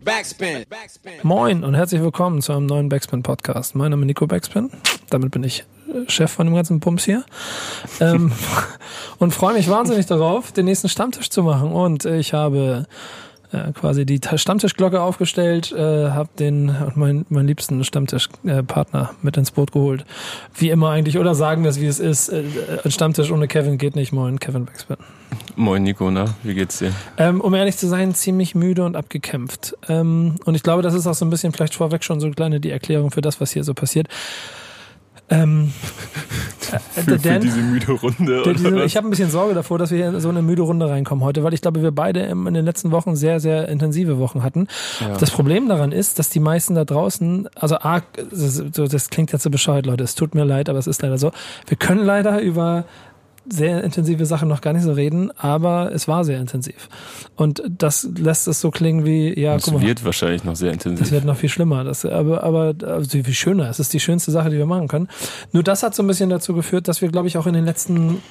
Backspin. Moin und herzlich willkommen zu einem neuen Backspin Podcast. Mein Name ist Nico Backspin. Damit bin ich äh, Chef von dem ganzen Pumps hier. ähm, und freue mich wahnsinnig darauf, den nächsten Stammtisch zu machen. Und ich habe äh, quasi die Stammtischglocke aufgestellt, äh, habe den mein, meinen liebsten Stammtischpartner äh, mit ins Boot geholt. Wie immer eigentlich, oder sagen wir es, wie es ist. Äh, ein Stammtisch ohne Kevin geht nicht. Moin, Kevin Backspin. Moin Nico, na, wie geht's dir? Ähm, um ehrlich zu sein, ziemlich müde und abgekämpft. Ähm, und ich glaube, das ist auch so ein bisschen vielleicht vorweg schon so eine kleine die Erklärung für das, was hier so passiert. Ähm, für, für diese müde Runde. Der, diese, ich habe ein bisschen Sorge davor, dass wir hier in so eine müde Runde reinkommen heute, weil ich glaube, wir beide in den letzten Wochen sehr, sehr intensive Wochen hatten. Ja. Das Problem daran ist, dass die meisten da draußen, also A, das, das klingt jetzt so bescheuert, Leute, es tut mir leid, aber es ist leider so. Wir können leider über sehr intensive Sachen noch gar nicht so reden, aber es war sehr intensiv. Und das lässt es so klingen wie, ja, das guck mal. wird wahrscheinlich noch sehr intensiv. Das wird noch viel schlimmer. Das, aber, aber also viel schöner. Es ist die schönste Sache, die wir machen können. Nur das hat so ein bisschen dazu geführt, dass wir, glaube ich, auch in den letzten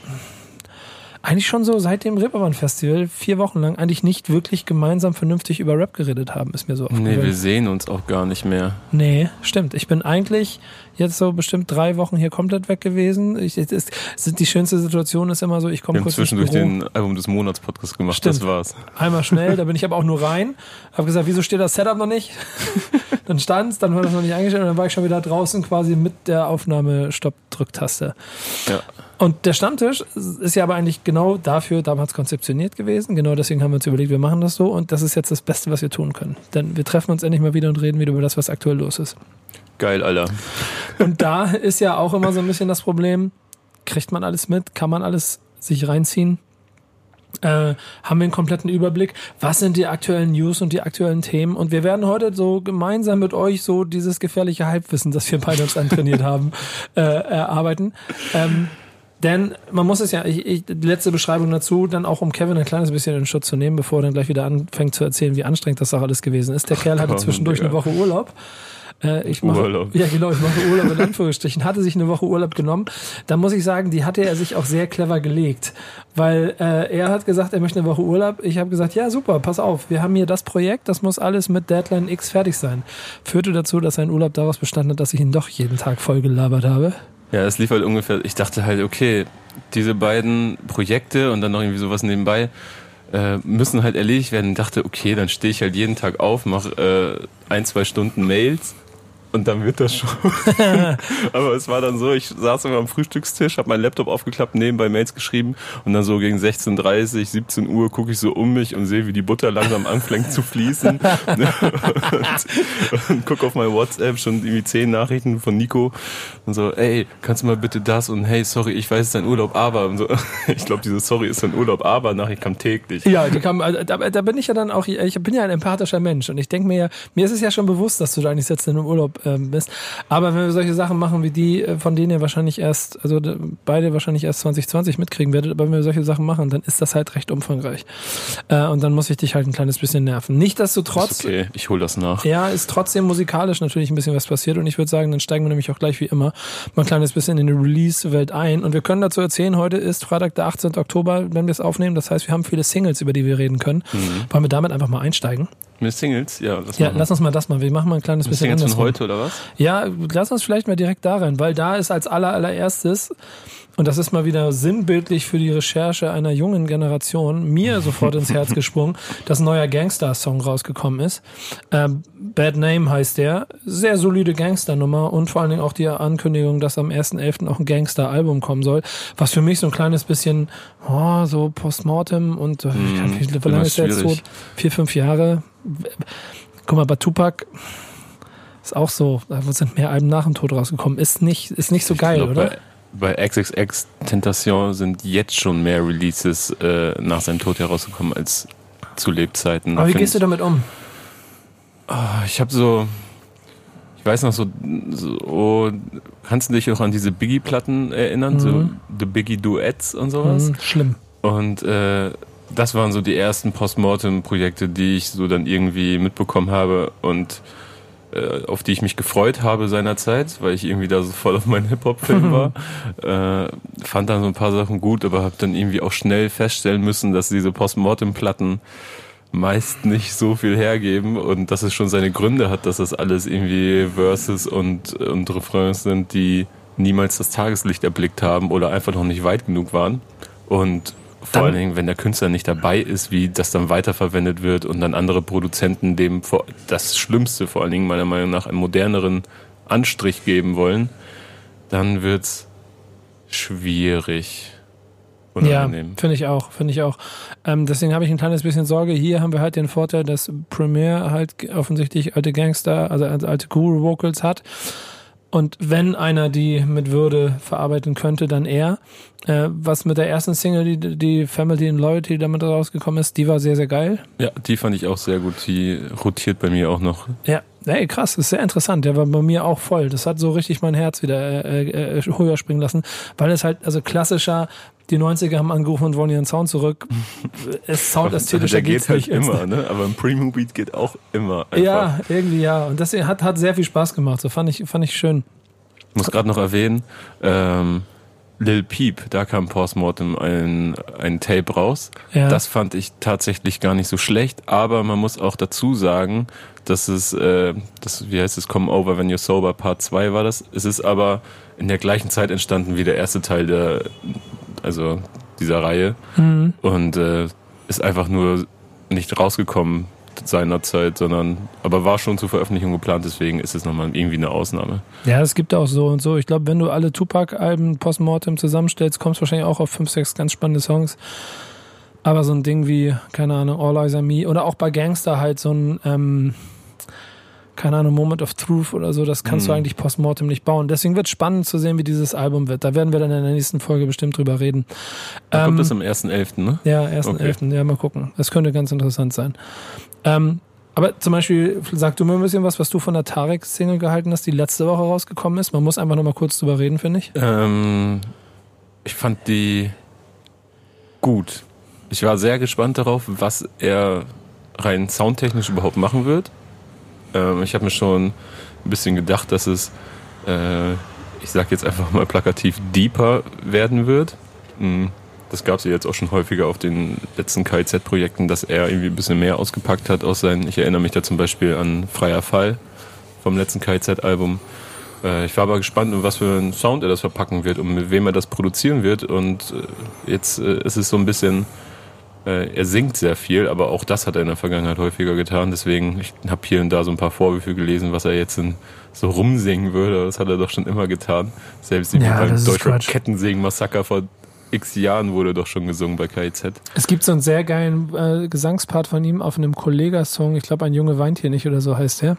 eigentlich schon so seit dem Reeperbahn Festival vier Wochen lang eigentlich nicht wirklich gemeinsam vernünftig über Rap geredet haben, ist mir so aufgefallen. Nee, wir sehen uns auch gar nicht mehr. Nee, stimmt. Ich bin eigentlich jetzt so bestimmt drei Wochen hier komplett weg gewesen. Ich, ist, ist, die schönste Situation ist immer so, ich komme kurz zwischendurch den Album des Monats Podcast gemacht, Stimmt. das war's. Einmal schnell, da bin ich aber auch nur rein, habe gesagt, wieso steht das Setup noch nicht? dann stand's, dann war das noch nicht eingestellt und dann war ich schon wieder draußen quasi mit der Aufnahme-Stopp-Drücktaste. Ja. Und der Stammtisch ist ja aber eigentlich genau dafür damals konzeptioniert gewesen. Genau deswegen haben wir uns überlegt, wir machen das so und das ist jetzt das Beste, was wir tun können. Denn wir treffen uns endlich mal wieder und reden wieder über das, was aktuell los ist. Geil, Alter. Und da ist ja auch immer so ein bisschen das Problem, kriegt man alles mit? Kann man alles sich reinziehen? Äh, haben wir einen kompletten Überblick, was sind die aktuellen News und die aktuellen Themen. Und wir werden heute so gemeinsam mit euch so dieses gefährliche Halbwissen, das wir beide uns antrainiert haben, äh, erarbeiten. Ähm, denn man muss es ja, ich, ich, die letzte Beschreibung dazu, dann auch um Kevin ein kleines bisschen in Schutz zu nehmen, bevor er dann gleich wieder anfängt zu erzählen, wie anstrengend das auch alles gewesen ist. Der Kerl hatte zwischendurch eine Woche Urlaub. Äh, ich mache, Urlaub. Ja, genau, ich mache Urlaub in Anführungsstrichen. Hatte sich eine Woche Urlaub genommen. Da muss ich sagen, die hatte er sich auch sehr clever gelegt. Weil äh, er hat gesagt, er möchte eine Woche Urlaub. Ich habe gesagt, ja, super, pass auf, wir haben hier das Projekt, das muss alles mit Deadline X fertig sein. Führte dazu, dass sein Urlaub daraus bestanden hat, dass ich ihn doch jeden Tag voll gelabert habe. Ja, es lief halt ungefähr, ich dachte halt, okay, diese beiden Projekte und dann noch irgendwie sowas nebenbei, äh, müssen halt erledigt werden. Ich dachte, okay, dann stehe ich halt jeden Tag auf, mache äh, ein, zwei Stunden Mails und dann wird das schon. Aber es war dann so, ich saß immer am Frühstückstisch, habe meinen Laptop aufgeklappt, nebenbei Mails geschrieben und dann so gegen 16.30, 17 Uhr gucke ich so um mich und sehe, wie die Butter langsam anfängt zu fließen. und, und gucke auf mein WhatsApp, schon irgendwie zehn Nachrichten von Nico und so, ey, kannst du mal bitte das und hey, sorry, ich weiß, es ist dein Urlaub, aber und so. Ich glaube, diese Sorry ist dein Urlaub, aber Nachricht kam täglich. Ja, die kam, äh, da, da bin ich ja dann auch, ich bin ja ein empathischer Mensch und ich denke mir ja, mir ist es ja schon bewusst, dass du da eigentlich jetzt in einem Urlaub ähm, bist. Aber wenn wir solche Sachen machen wie die, äh, von denen ihr wahrscheinlich erst, also beide wahrscheinlich erst 2020 mitkriegen werdet, aber wenn wir solche Sachen machen, dann ist das halt recht umfangreich. Äh, und dann muss ich dich halt ein kleines bisschen nerven. Nicht, dass du trotz. Okay, ich hol das nach. Ja, ist trotzdem musikalisch natürlich ein bisschen was passiert und ich würde sagen, dann steigen wir nämlich auch gleich wie immer mal ein kleines bisschen in die Release-Welt ein. Und wir können dazu erzählen, heute ist Freitag, der 18. Oktober, wenn wir es aufnehmen. Das heißt, wir haben viele Singles, über die wir reden können. Mhm. Wollen wir damit einfach mal einsteigen? Mit Singles? Ja, lass, ja, lass uns mal das mal. Wir machen mal ein kleines Mit bisschen Singles von heute oder was? Ja, lass uns vielleicht mal direkt da rein, weil da ist als aller, allererstes und das ist mal wieder sinnbildlich für die Recherche einer jungen Generation, mir sofort ins Herz gesprungen, dass ein neuer Gangster-Song rausgekommen ist. Ähm, Bad Name heißt der. Sehr solide Gangster-Nummer und vor allen Dingen auch die Ankündigung, dass am 1.11. auch ein Gangster-Album kommen soll, was für mich so ein kleines bisschen, oh, so Postmortem und, mm, wie lange ist der jetzt tot? Vier, fünf Jahre. Guck mal, bei Tupac ist auch so, da sind mehr Alben nach dem Tod rausgekommen. Ist nicht, ist nicht so geil, glaub, oder? bei XXX Tentation sind jetzt schon mehr Releases äh, nach seinem Tod herausgekommen als zu Lebzeiten. Aber wie gehst du damit um? Oh, ich habe so, ich weiß noch so, so, kannst du dich noch an diese Biggie-Platten erinnern? Mhm. So The Biggie Duets und sowas? Mhm, schlimm. Und äh, das waren so die ersten Postmortem-Projekte, die ich so dann irgendwie mitbekommen habe und auf die ich mich gefreut habe seinerzeit, weil ich irgendwie da so voll auf meinen Hip-Hop-Film war. äh, fand dann so ein paar Sachen gut, aber habe dann irgendwie auch schnell feststellen müssen, dass diese Postmortem-Platten meist nicht so viel hergeben und dass es schon seine Gründe hat, dass das alles irgendwie Verses und, und Refrains sind, die niemals das Tageslicht erblickt haben oder einfach noch nicht weit genug waren. Und vor allen Dingen, wenn der Künstler nicht dabei ist, wie das dann weiterverwendet wird und dann andere Produzenten dem vor- das Schlimmste vor allen Dingen meiner Meinung nach einen moderneren Anstrich geben wollen, dann wird's schwierig. Ja, Unangenehm. finde ich auch, finde ich auch. Ähm, deswegen habe ich ein kleines bisschen Sorge. Hier haben wir halt den Vorteil, dass Premiere halt offensichtlich alte Gangster, also alte Guru-Vocals hat. Und wenn einer die mit Würde verarbeiten könnte, dann er. Äh, was mit der ersten Single, die, die Family and Loyalty damit rausgekommen ist, die war sehr, sehr geil. Ja, die fand ich auch sehr gut. Die rotiert bei mir auch noch. Ja, hey, krass, ist sehr interessant. Der war bei mir auch voll. Das hat so richtig mein Herz wieder äh, äh, höher springen lassen, weil es halt, also klassischer, die 90er haben angerufen und wollen ihren Sound zurück. Es soundästhetischer der geht geht's halt nicht. immer, ne? Aber ein Primo Beat geht auch immer. Einfach. Ja, irgendwie ja. Und das hat, hat sehr viel Spaß gemacht. So fand ich, fand ich schön. Ich muss gerade noch erwähnen, ähm, Lil Peep, da kam Postmortem ein, ein Tape raus. Ja. Das fand ich tatsächlich gar nicht so schlecht, aber man muss auch dazu sagen, dass es, äh, das, wie heißt es, Come Over When You're Sober Part 2 war das. Es ist aber in der gleichen Zeit entstanden wie der erste Teil der, also dieser Reihe Mhm. und äh, ist einfach nur nicht rausgekommen seinerzeit, sondern aber war schon zur Veröffentlichung geplant, deswegen ist es nochmal irgendwie eine Ausnahme. Ja, es gibt auch so und so. Ich glaube, wenn du alle Tupac-Alben Postmortem zusammenstellst, kommst du wahrscheinlich auch auf fünf, sechs ganz spannende Songs. Aber so ein Ding wie, keine Ahnung, All Eyes on Me oder auch bei Gangster halt so ein, ähm, keine Ahnung, Moment of Truth oder so, das kannst du Mhm. eigentlich Postmortem nicht bauen. Deswegen wird spannend zu sehen, wie dieses Album wird. Da werden wir dann in der nächsten Folge bestimmt drüber reden. Da Ähm, kommt es am 1.11., ne? Ja, 1.11. Okay. Ja, mal gucken. Das könnte ganz interessant sein. Ähm, aber zum Beispiel, sag du mir ein bisschen was, was du von der Tarek-Single gehalten hast, die letzte Woche rausgekommen ist. Man muss einfach noch mal kurz drüber reden, finde ich. Ähm, ich fand die gut. Ich war sehr gespannt darauf, was er rein soundtechnisch überhaupt machen wird. Ähm, ich habe mir schon ein bisschen gedacht, dass es, äh, ich sag jetzt einfach mal plakativ, deeper werden wird. Mm, Das gab es ja jetzt auch schon häufiger auf den letzten KIZ-Projekten, dass er irgendwie ein bisschen mehr ausgepackt hat aus seinen. Ich erinnere mich da zum Beispiel an Freier Fall vom letzten KIZ-Album. Äh, Ich war aber gespannt, in was für einen Sound er das verpacken wird und mit wem er das produzieren wird. Und äh, jetzt äh, ist es so ein bisschen, äh, er singt sehr viel, aber auch das hat er in der Vergangenheit häufiger getan. Deswegen, ich habe hier und da so ein paar Vorwürfe gelesen, was er jetzt in, so rumsingen würde. Das hat er doch schon immer getan. Selbst irgendwie Ja, beim Quatsch. Kettensägen-Massaker vor x Jahren wurde doch schon gesungen bei KIZ. Es gibt so einen sehr geilen äh, Gesangspart von ihm auf einem Kollega-Song. Ich glaube, ein Junge weint hier nicht oder so heißt der.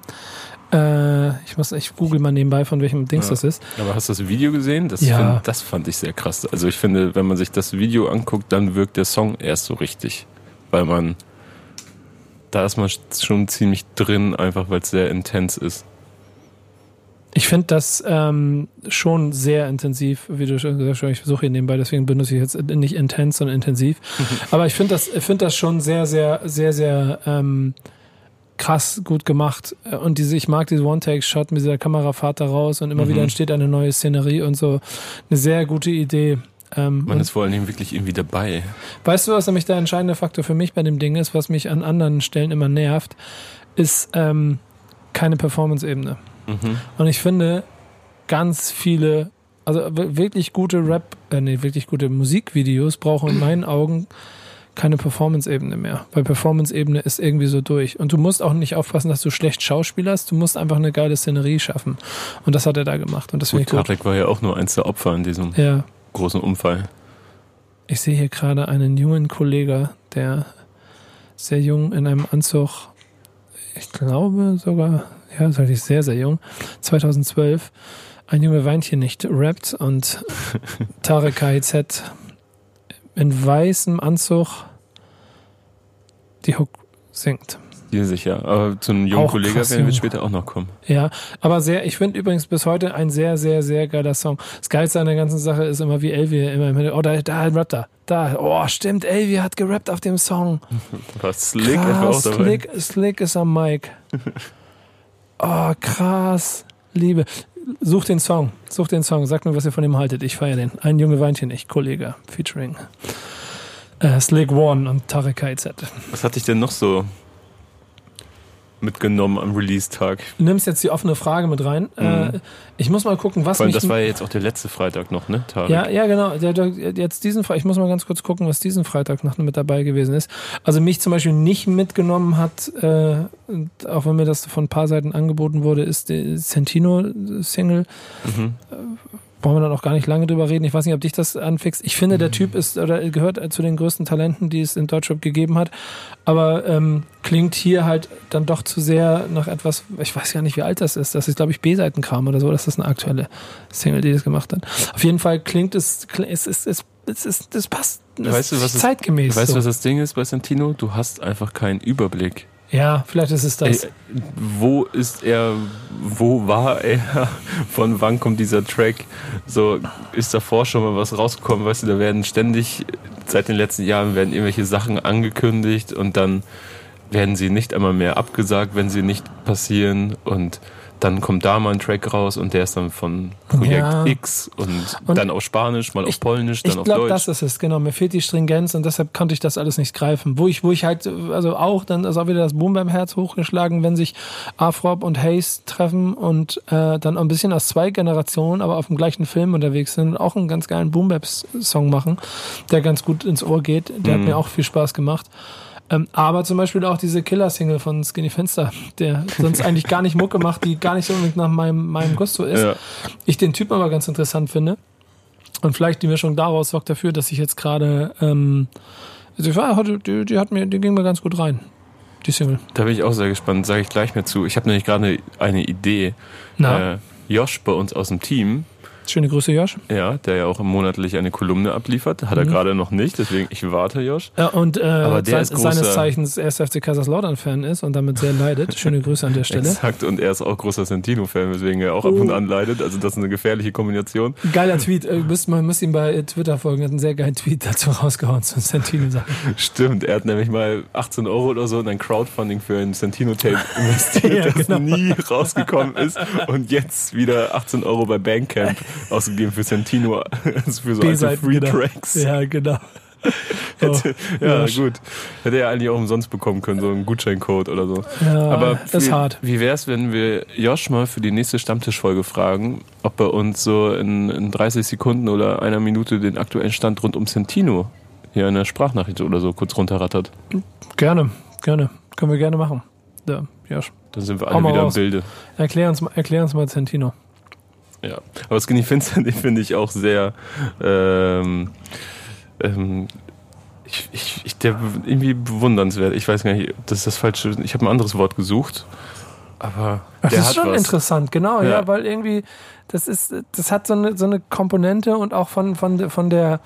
Äh, ich muss, ich google mal nebenbei, von welchem Dings Ja. das ist. Aber hast du das Video gesehen? Das, Ja. find, das fand ich sehr krass. Also ich finde, wenn man sich das Video anguckt, dann wirkt der Song erst so richtig. Weil man, da ist man schon ziemlich drin, einfach weil es sehr intens ist. Ich finde das ähm, schon sehr intensiv, wie du schon gesagt hast. Ich versuche hier nebenbei, deswegen benutze ich jetzt nicht intens, sondern intensiv. Aber ich finde das, ich finde das schon sehr, sehr, sehr, sehr ähm, krass gut gemacht. Und diese, ich mag diese One-Take-Shot mit dieser Kamerafahrt da raus und immer Mhm. wieder entsteht eine neue Szenerie und so. Eine sehr gute Idee. Ähm, Man ist vor allen Dingen wirklich irgendwie dabei. Weißt du, was nämlich der entscheidende Faktor für mich bei dem Ding ist, was mich an anderen Stellen immer nervt, ist ähm, keine Performance-Ebene. Mhm. Und ich finde, ganz viele, also wirklich gute Rap, äh, nee, wirklich gute Musikvideos brauchen in meinen Augen keine Performance-Ebene mehr. Weil Performance-Ebene ist irgendwie so durch. Und du musst auch nicht aufpassen, dass du schlecht schauspielerst, du musst einfach eine geile Szenerie schaffen. Und das hat er da gemacht. Und das finde Gut, ich gut. Tarek war ja auch nur eins der Opfer in diesem Ja. großen Unfall. Ich sehe hier gerade einen jungen Kollegen, der sehr jung in einem Anzug, ich glaube sogar, ja, ist eigentlich sehr, sehr jung, 2012, ein Junge Weinchen nicht rappt und Tarek KIZ in weißem Anzug die Hook singt. Hier sicher. Aber zu einem jungen Auch Kollegen krass werden wir später auch noch kommen. Ja, aber sehr, ich finde übrigens bis heute ein sehr, sehr, sehr geiler Song. Das Geilste an der ganzen Sache ist immer, wie Elvi immer im Hintergrund, oh, da, da rappt er. Da, oh, stimmt, Elvi hat gerappt auf dem Song. War Slick krass. Slick, Slick ist am Mic. Oh, krass. Liebe. Such den Song. Such den Song. Sag mir, was ihr von ihm haltet. Ich feiere den. Ein Junge Weinchen, echt Kollege. Featuring. Äh, Slick One und Tarek KZ. Was hatte ich denn noch so mitgenommen am Release-Tag? Du nimmst jetzt die offene Frage mit rein. Mhm. Äh, ich muss mal gucken, was Vor allem, mich das war ja jetzt auch der letzte Freitag noch, ne? Tarek? Ja, ja, genau. Der, der, jetzt diesen Freitag, ich muss mal ganz kurz gucken, was diesen Freitag noch mit dabei gewesen ist. Also mich zum Beispiel nicht mitgenommen hat, äh, auch wenn mir das von ein paar Seiten angeboten wurde, ist die Sentino-Single. Mhm. Äh, brauchen wir dann auch gar nicht lange drüber reden. Ich weiß nicht, ob dich das anfixt. Ich finde, der mhm. Typ ist oder gehört zu den größten Talenten, die es in Deutschland gegeben hat. Aber ähm, klingt hier halt dann doch zu sehr nach etwas, ich weiß gar nicht, wie alt das ist. Das ist, glaube ich, B-Seitenkram oder so. Das ist eine aktuelle Single, die das gemacht hat. Auf jeden Fall klingt es, es ist, es, es, es, es passt. Es weißt du, was zeitgemäß. Ist, weißt du, was das Ding ist bei Santino? Du hast einfach keinen Überblick. Ja, vielleicht ist es das. Ey, wo ist er, wo war er, von wann kommt dieser Track? So, ist davor schon mal was rausgekommen, weißt du, da werden ständig, seit den letzten Jahren werden irgendwelche Sachen angekündigt und dann werden sie nicht einmal mehr abgesagt, wenn sie nicht passieren und dann kommt da mal ein Track raus und der ist dann von Projekt ja. X und, und, dann auf Spanisch, mal ich, auf Polnisch, dann ich auf glaub, Deutsch. Ich glaube, das ist es, genau. Mir fehlt die Stringenz und deshalb konnte ich das alles nicht greifen. Wo ich, wo ich halt, also auch, dann ist auch wieder das Boom beim Herz hochgeschlagen, wenn sich Afrop und Hayes treffen und äh, dann ein bisschen aus zwei Generationen, aber auf dem gleichen Film unterwegs sind und auch einen ganz geilen Boom Song machen, der ganz gut ins Ohr geht. Der mhm. hat mir auch viel Spaß gemacht. Ähm, aber zum Beispiel auch diese Killer-Single von Skinny Fenster, der sonst eigentlich gar nicht Mucke macht, die gar nicht so unbedingt nach meinem, meinem Gusto ist. Ja. Ich den Typen aber ganz interessant finde. Und vielleicht die Mischung daraus sorgt dafür, dass ich jetzt gerade, ähm, also ich war die, die, hat mir, die ging mir ganz gut rein. Die Single. Da bin ich auch sehr gespannt, sage ich gleich mehr zu. Ich habe nämlich gerade eine, eine Idee. Na? Äh, Josh bei uns aus dem Team, Schöne Grüße, Josh. Ja, der ja auch monatlich eine Kolumne abliefert. Hat er mhm. gerade noch nicht, deswegen ich warte, Josh. Ja, und äh, Aber der sein, seines Zeichens 1. FC Kaiserslautern-Fan ist und damit sehr leidet. Schöne Grüße an der Stelle. Exakt, und er ist auch großer Sentino-Fan, weswegen er auch oh. ab und oh. an leidet. Also das ist eine gefährliche Kombination. Geiler Tweet. Äh, müsst, man muss ihm bei Twitter folgen. Er hat einen sehr geilen Tweet dazu rausgehauen zu Sentino-Sachen. Stimmt, er hat nämlich mal 18 Euro oder so in ein Crowdfunding für ein Sentino-Tape investiert, ja, das genau. nie rausgekommen ist und jetzt wieder 18 Euro bei Bandcamp ausgegeben für Santino für so alte Free Tracks. Ja, genau. Hätte, oh, ja, Josh. gut. Hätte er eigentlich auch umsonst bekommen können, so einen Gutscheincode oder so. Ja, Aber wie, ist hart. Wie wäre es, wenn wir Josh mal für die nächste Stammtischfolge fragen, ob er uns so in, in 30 Sekunden oder einer Minute den aktuellen Stand rund um Santino hier in der Sprachnachricht oder so kurz runterrattert? Gerne, gerne. Können wir gerne machen. Ja, Josh. Dann sind wir alle wieder raus. im Bilde. Erklär uns, erklär uns mal Santino. Ja, aber Skinny Finster, den finde ich auch sehr. Ähm, ähm, ich, ich, ich, der irgendwie bewundernswert. Ich weiß gar nicht, das ist das falsche. Ich habe ein anderes Wort gesucht. Aber der das ist schon was. interessant, genau, ja. ja. weil irgendwie, das ist, das hat so eine, so eine Komponente und auch von, von, von der,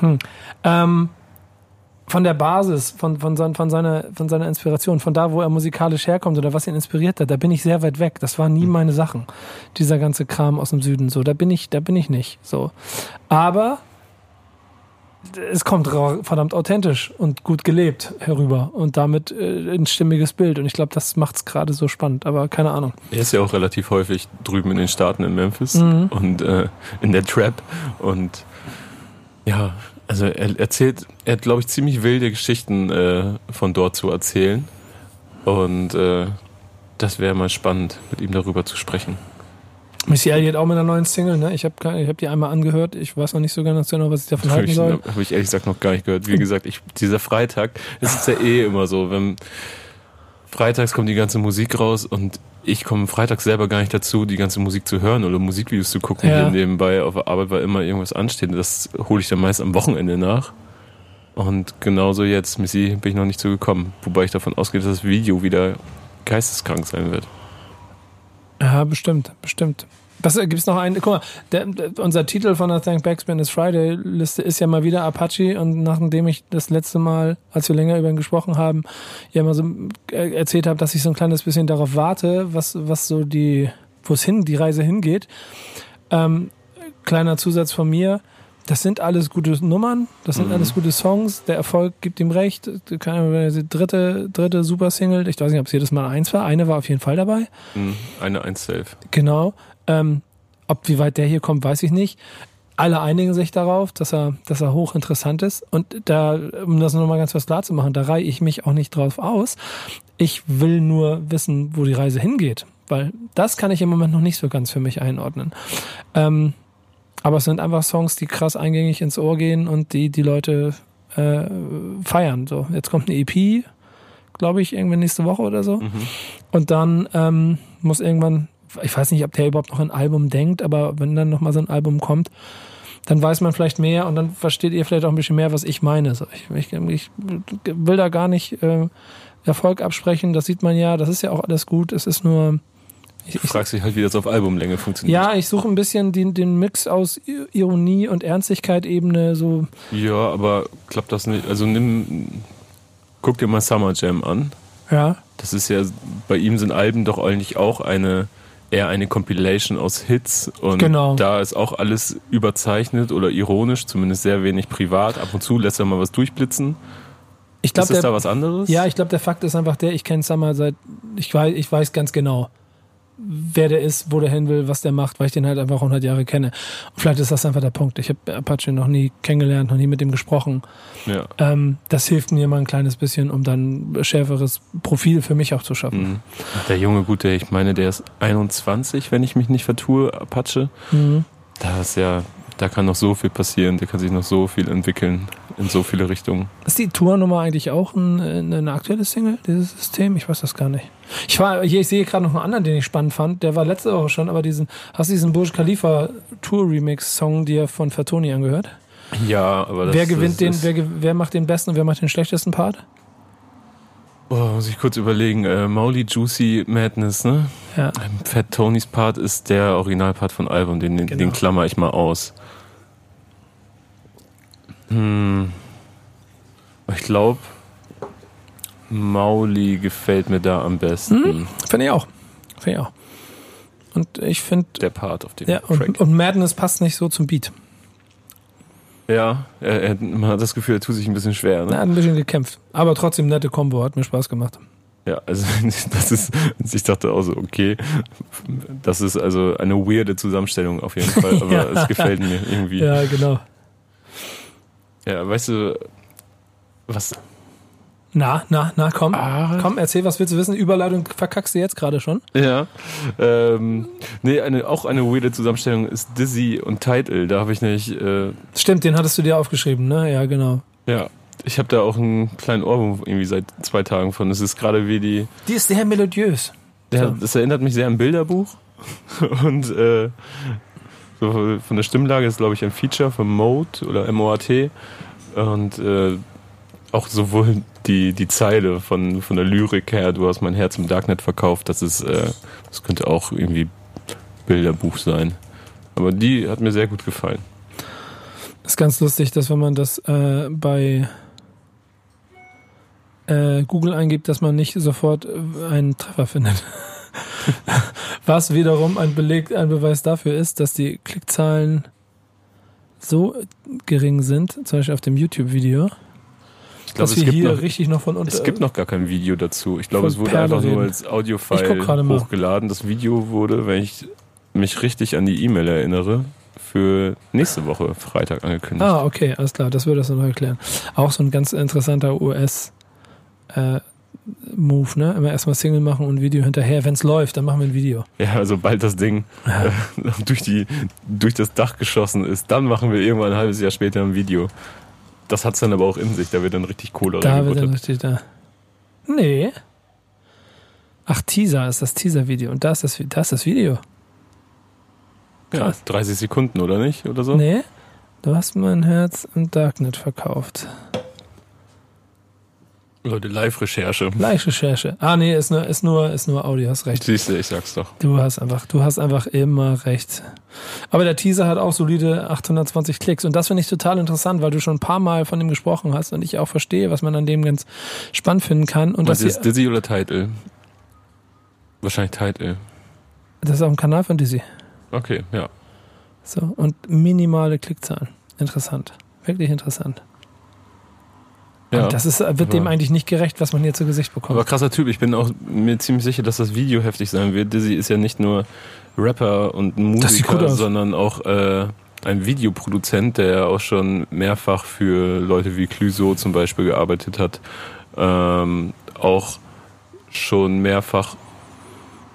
hm, ähm, von der Basis, von, von, von, von, seiner, von seiner Inspiration, von da, wo er musikalisch herkommt oder was ihn inspiriert hat, da bin ich sehr weit weg. Das waren nie hm. meine Sachen. Dieser ganze Kram aus dem Süden, so, da bin ich, da bin ich nicht, so. Aber es kommt verdammt authentisch und gut gelebt herüber und damit äh, ein stimmiges Bild. Und ich glaube, das macht es gerade so spannend, aber keine Ahnung. Er ist ja auch relativ häufig drüben in den Staaten in Memphis mhm. und äh, in der Trap und ja, also er erzählt, er hat, glaube ich, ziemlich wilde Geschichten äh, von dort zu erzählen. Und äh, das wäre mal spannend, mit ihm darüber zu sprechen. Missy Elliott auch mit einer neuen Single, ne? Ich habe ich hab die einmal angehört. Ich weiß noch nicht so ganz genau, was ich davon halten soll. Habe ich ehrlich gesagt noch gar nicht gehört. Wie gesagt, ich, dieser Freitag, es ist ja eh immer so, wenn freitags kommt die ganze Musik raus und ich komme freitags selber gar nicht dazu, die ganze Musik zu hören oder Musikvideos zu gucken, ja. die nebenbei auf der Arbeit, weil immer irgendwas ansteht. Das hole ich dann meist am Wochenende nach. Und genauso jetzt, Missy, bin ich noch nicht so gekommen. Wobei ich davon ausgehe, dass das Video wieder geisteskrank sein wird. Ja, bestimmt, bestimmt. Was gibt es noch einen? Guck mal, der, der, unser Titel von der Thank Backspin is Friday Liste ist ja mal wieder Apache und nachdem ich das letzte Mal, als wir länger über ihn gesprochen haben, ja mal so erzählt habe, dass ich so ein kleines bisschen darauf warte, was was so die, wo es hin, die Reise hingeht. Ähm, kleiner Zusatz von mir. Das sind alles gute Nummern, das sind mhm. alles gute Songs. Der Erfolg gibt ihm recht. Keine Ahnung, die dritte, dritte Super-Single, ich weiß nicht, ob es jedes Mal eins war. Eine war auf jeden Fall dabei. Mhm. Eine eins safe. Genau. Ähm, ob wie weit der hier kommt, weiß ich nicht. alle einigen sich darauf, dass er, dass er hochinteressant ist. Und da, um das nochmal ganz was klar zu machen, da reihe ich mich auch nicht drauf aus. Ich will nur wissen, wo die Reise hingeht. Weil das kann ich im Moment noch nicht so ganz für mich einordnen. Ähm, aber es sind einfach Songs, die krass eingängig ins Ohr gehen und die die Leute äh, feiern. So, jetzt kommt eine EP, glaube ich, irgendwann nächste Woche oder so. Mhm. Und dann ähm, muss irgendwann, ich weiß nicht, ob der überhaupt noch ein Album denkt, aber wenn dann nochmal so ein Album kommt, dann weiß man vielleicht mehr und dann versteht ihr vielleicht auch ein bisschen mehr, was ich meine. So, ich, ich, ich will da gar nicht äh, Erfolg absprechen, das sieht man ja, das ist ja auch alles gut. Es ist nur. Ich, ich fragst dich halt, wie das auf Albumlänge funktioniert. Ja, ich suche ein bisschen den, den Mix aus Ironie und Ernstigkeit-Ebene. So. Ja, aber klappt das nicht? Also nimm, guck dir mal Summer Jam an. Ja. Das ist ja, bei ihm sind Alben doch eigentlich auch eine eher eine Compilation aus Hits und Genau. da ist auch alles überzeichnet oder ironisch, zumindest sehr wenig privat. Ab und zu lässt er mal was durchblitzen. Ich glaube, ist das der, da was anderes? ja, ich glaube, der Fakt ist einfach der, ich kenne Summer seit, ich weiß, ich weiß ganz genau, wer der ist, wo der hin will, was der macht, weil ich den halt einfach 100 Jahre kenne. Und vielleicht ist das einfach der Punkt. Ich habe Apache noch nie kennengelernt, noch nie mit ihm gesprochen. ja. Ähm, das hilft mir mal ein kleines bisschen, um dann ein schärferes Profil für mich auch zu schaffen. Mhm. Der junge Gute, ich meine, der ist 21, wenn ich mich nicht vertue, Apache. Mhm. Da ist ja, da kann noch so viel passieren, der kann sich noch so viel entwickeln in so viele Richtungen. Ist die Tournummer eigentlich auch ein, ein, eine aktuelle Single, dieses System? Ich weiß das gar nicht. Ich war, hier, ich sehe gerade noch einen anderen, den ich spannend fand. Der war letzte Woche schon, aber diesen, hast du diesen Burj Khalifa Tour Remix Song dir von Fatoni angehört? Ja, aber das wer gewinnt das den, ist- wer, wer macht den besten und wer macht den schlechtesten Part? Oh, muss ich kurz überlegen. Äh, Mauli Juicy Madness, ne? Ja. Fat Tonys Part ist der Originalpart von Album, den, den, Genau. den klammer ich mal aus. Hm. Ich glaube, Mauli gefällt mir da am besten. Finde ich auch. Finde ich auch. Und ich finde, Der Part auf dem ja, Track. und, und Madness passt nicht so zum Beat. Ja, er, er, man hat das Gefühl, er tut sich ein bisschen schwer. Er Ne? hat ein bisschen gekämpft. Aber trotzdem nette Combo, hat mir Spaß gemacht. Ja, also das ist, ich dachte auch so, okay, das ist also eine weirde Zusammenstellung auf jeden Fall, aber Ja. es gefällt mir irgendwie. Ja, genau. Ja, weißt du, was Na, na, na, komm. Ah. Komm, erzähl, was willst du wissen? Überleitung verkackst du jetzt gerade schon. Ja. Ähm, nee, eine, auch eine weirde Zusammenstellung ist Dizzy und Title. Da habe ich nämlich, äh, Stimmt, den hattest du dir aufgeschrieben, ne? Ja, genau. ja, ich habe da auch einen kleinen Ohrwurm irgendwie seit zwei Tagen von. Es ist gerade wie die, Die ist sehr melodiös. der, So. das erinnert mich sehr an Bilderbuch. Und äh, so von der Stimmlage ist, glaube ich, ein Feature von Mode oder M-O-A-T. Und äh, auch sowohl die, die Zeile von, von der Lyrik her, du hast mein Herz im Darknet verkauft, das ist, äh, das könnte auch irgendwie Bilderbuch sein. Aber die hat mir sehr gut gefallen. Ist ganz lustig, dass wenn man das äh, bei äh, Google eingibt, dass man nicht sofort äh, einen Treffer findet. Was wiederum ein Beleg, ein Beweis dafür ist, dass die Klickzahlen so gering sind, zum Beispiel auf dem YouTube-Video, Ich glaube, es wir gibt, hier noch, richtig noch von unter. es gibt noch gar kein Video dazu. Ich glaube, es wurde Perle einfach nur reden. als Ich Audio-File hochgeladen. Das Video wurde, wenn ich mich richtig an die E-Mail erinnere, für nächste Woche Freitag angekündigt. Ah, okay, alles klar, das würde das noch erklären. Auch so ein ganz interessanter US äh, Move, ne? Immer erstmal Single machen und ein Video hinterher. Wenn es läuft, dann machen wir ein Video. Ja, sobald das Ding äh, durch, die, durch das Dach geschossen ist, dann machen wir irgendwann ein halbes Jahr später ein Video. Das hat's dann aber auch in sich, da wird dann richtig Kohle Da wird dann richtig da. Nee. Ach, Teaser ist das Teaser-Video. Und da ist das, da ist das Video. Ja, krass. 30 Sekunden, oder nicht? Oder so? Nee. Du hast mein Herz im Darknet verkauft. Leute, Live-Recherche. Live-Recherche. Ah, nee, ist nur, ist nur, ist nur Audio, hast recht. Siehst du, ich sag's doch. Du hast einfach, du hast einfach immer recht. Aber der Teaser hat auch solide 820 Klicks und das finde ich total interessant, weil du schon ein paar Mal von dem gesprochen hast und ich auch verstehe, was man an dem ganz spannend finden kann. Und Was das, ist Dizzy oder Title? Wahrscheinlich Title. das ist auch ein Kanal von Dizzy. Okay, ja. So, und minimale Klickzahlen. Interessant. Wirklich interessant. Ja. Und das ist, wird dem eigentlich nicht gerecht, was man hier zu Gesicht bekommt. Aber krasser Typ. Ich bin auch mir ziemlich sicher, dass das Video heftig sein wird. Dizzy ist ja nicht nur Rapper und Musiker, sondern auch äh, ein Videoproduzent, der auch schon mehrfach für Leute wie Clüso zum Beispiel gearbeitet hat, ähm, auch schon mehrfach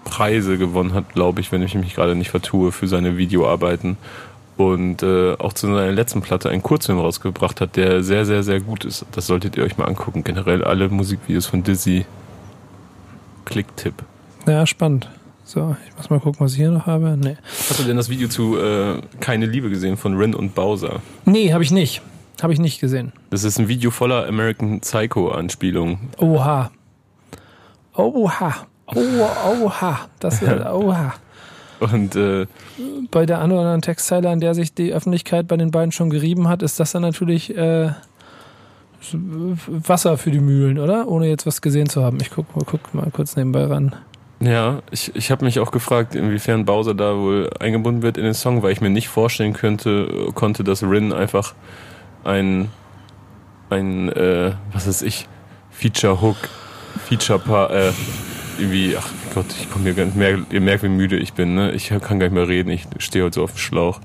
Preise gewonnen hat, glaube ich, wenn ich mich gerade nicht vertue, für seine Videoarbeiten. Und äh, auch zu seiner letzten Platte einen Kurzfilm rausgebracht hat, der sehr, sehr, sehr gut ist. Das solltet ihr euch mal angucken. Generell alle Musikvideos von Dizzy. Klicktipp. Ja, spannend. So, ich muss mal gucken, was ich hier noch habe. Nee. Hast du denn das Video zu äh, Keine Liebe gesehen von Rin und Bowser? Nee, habe ich nicht. Habe ich nicht gesehen. Das ist ein Video voller American Psycho-Anspielungen. Oha. Oha. Oh, oha. Das ist, oha. Und äh, Bei der einen oder anderen Textzeile, an der sich die Öffentlichkeit bei den beiden schon gerieben hat, ist das dann natürlich äh, Wasser für die Mühlen, oder? Ohne jetzt was gesehen zu haben. Ich guck, mal- guck mal kurz nebenbei ran. ja, ich, ich habe mich auch gefragt, inwiefern Bowser da wohl eingebunden wird in den Song, weil ich mir nicht vorstellen könnte, konnte, dass Rin einfach ein, ein äh, was weiß ich, Feature-Hook, Feature-Paar, äh, irgendwie, ach Gott, ich komme hier nicht mehr, ihr merkt, wie müde ich bin, ne? Ich kann gar nicht mehr reden, ich stehe heute so auf dem Schlauch.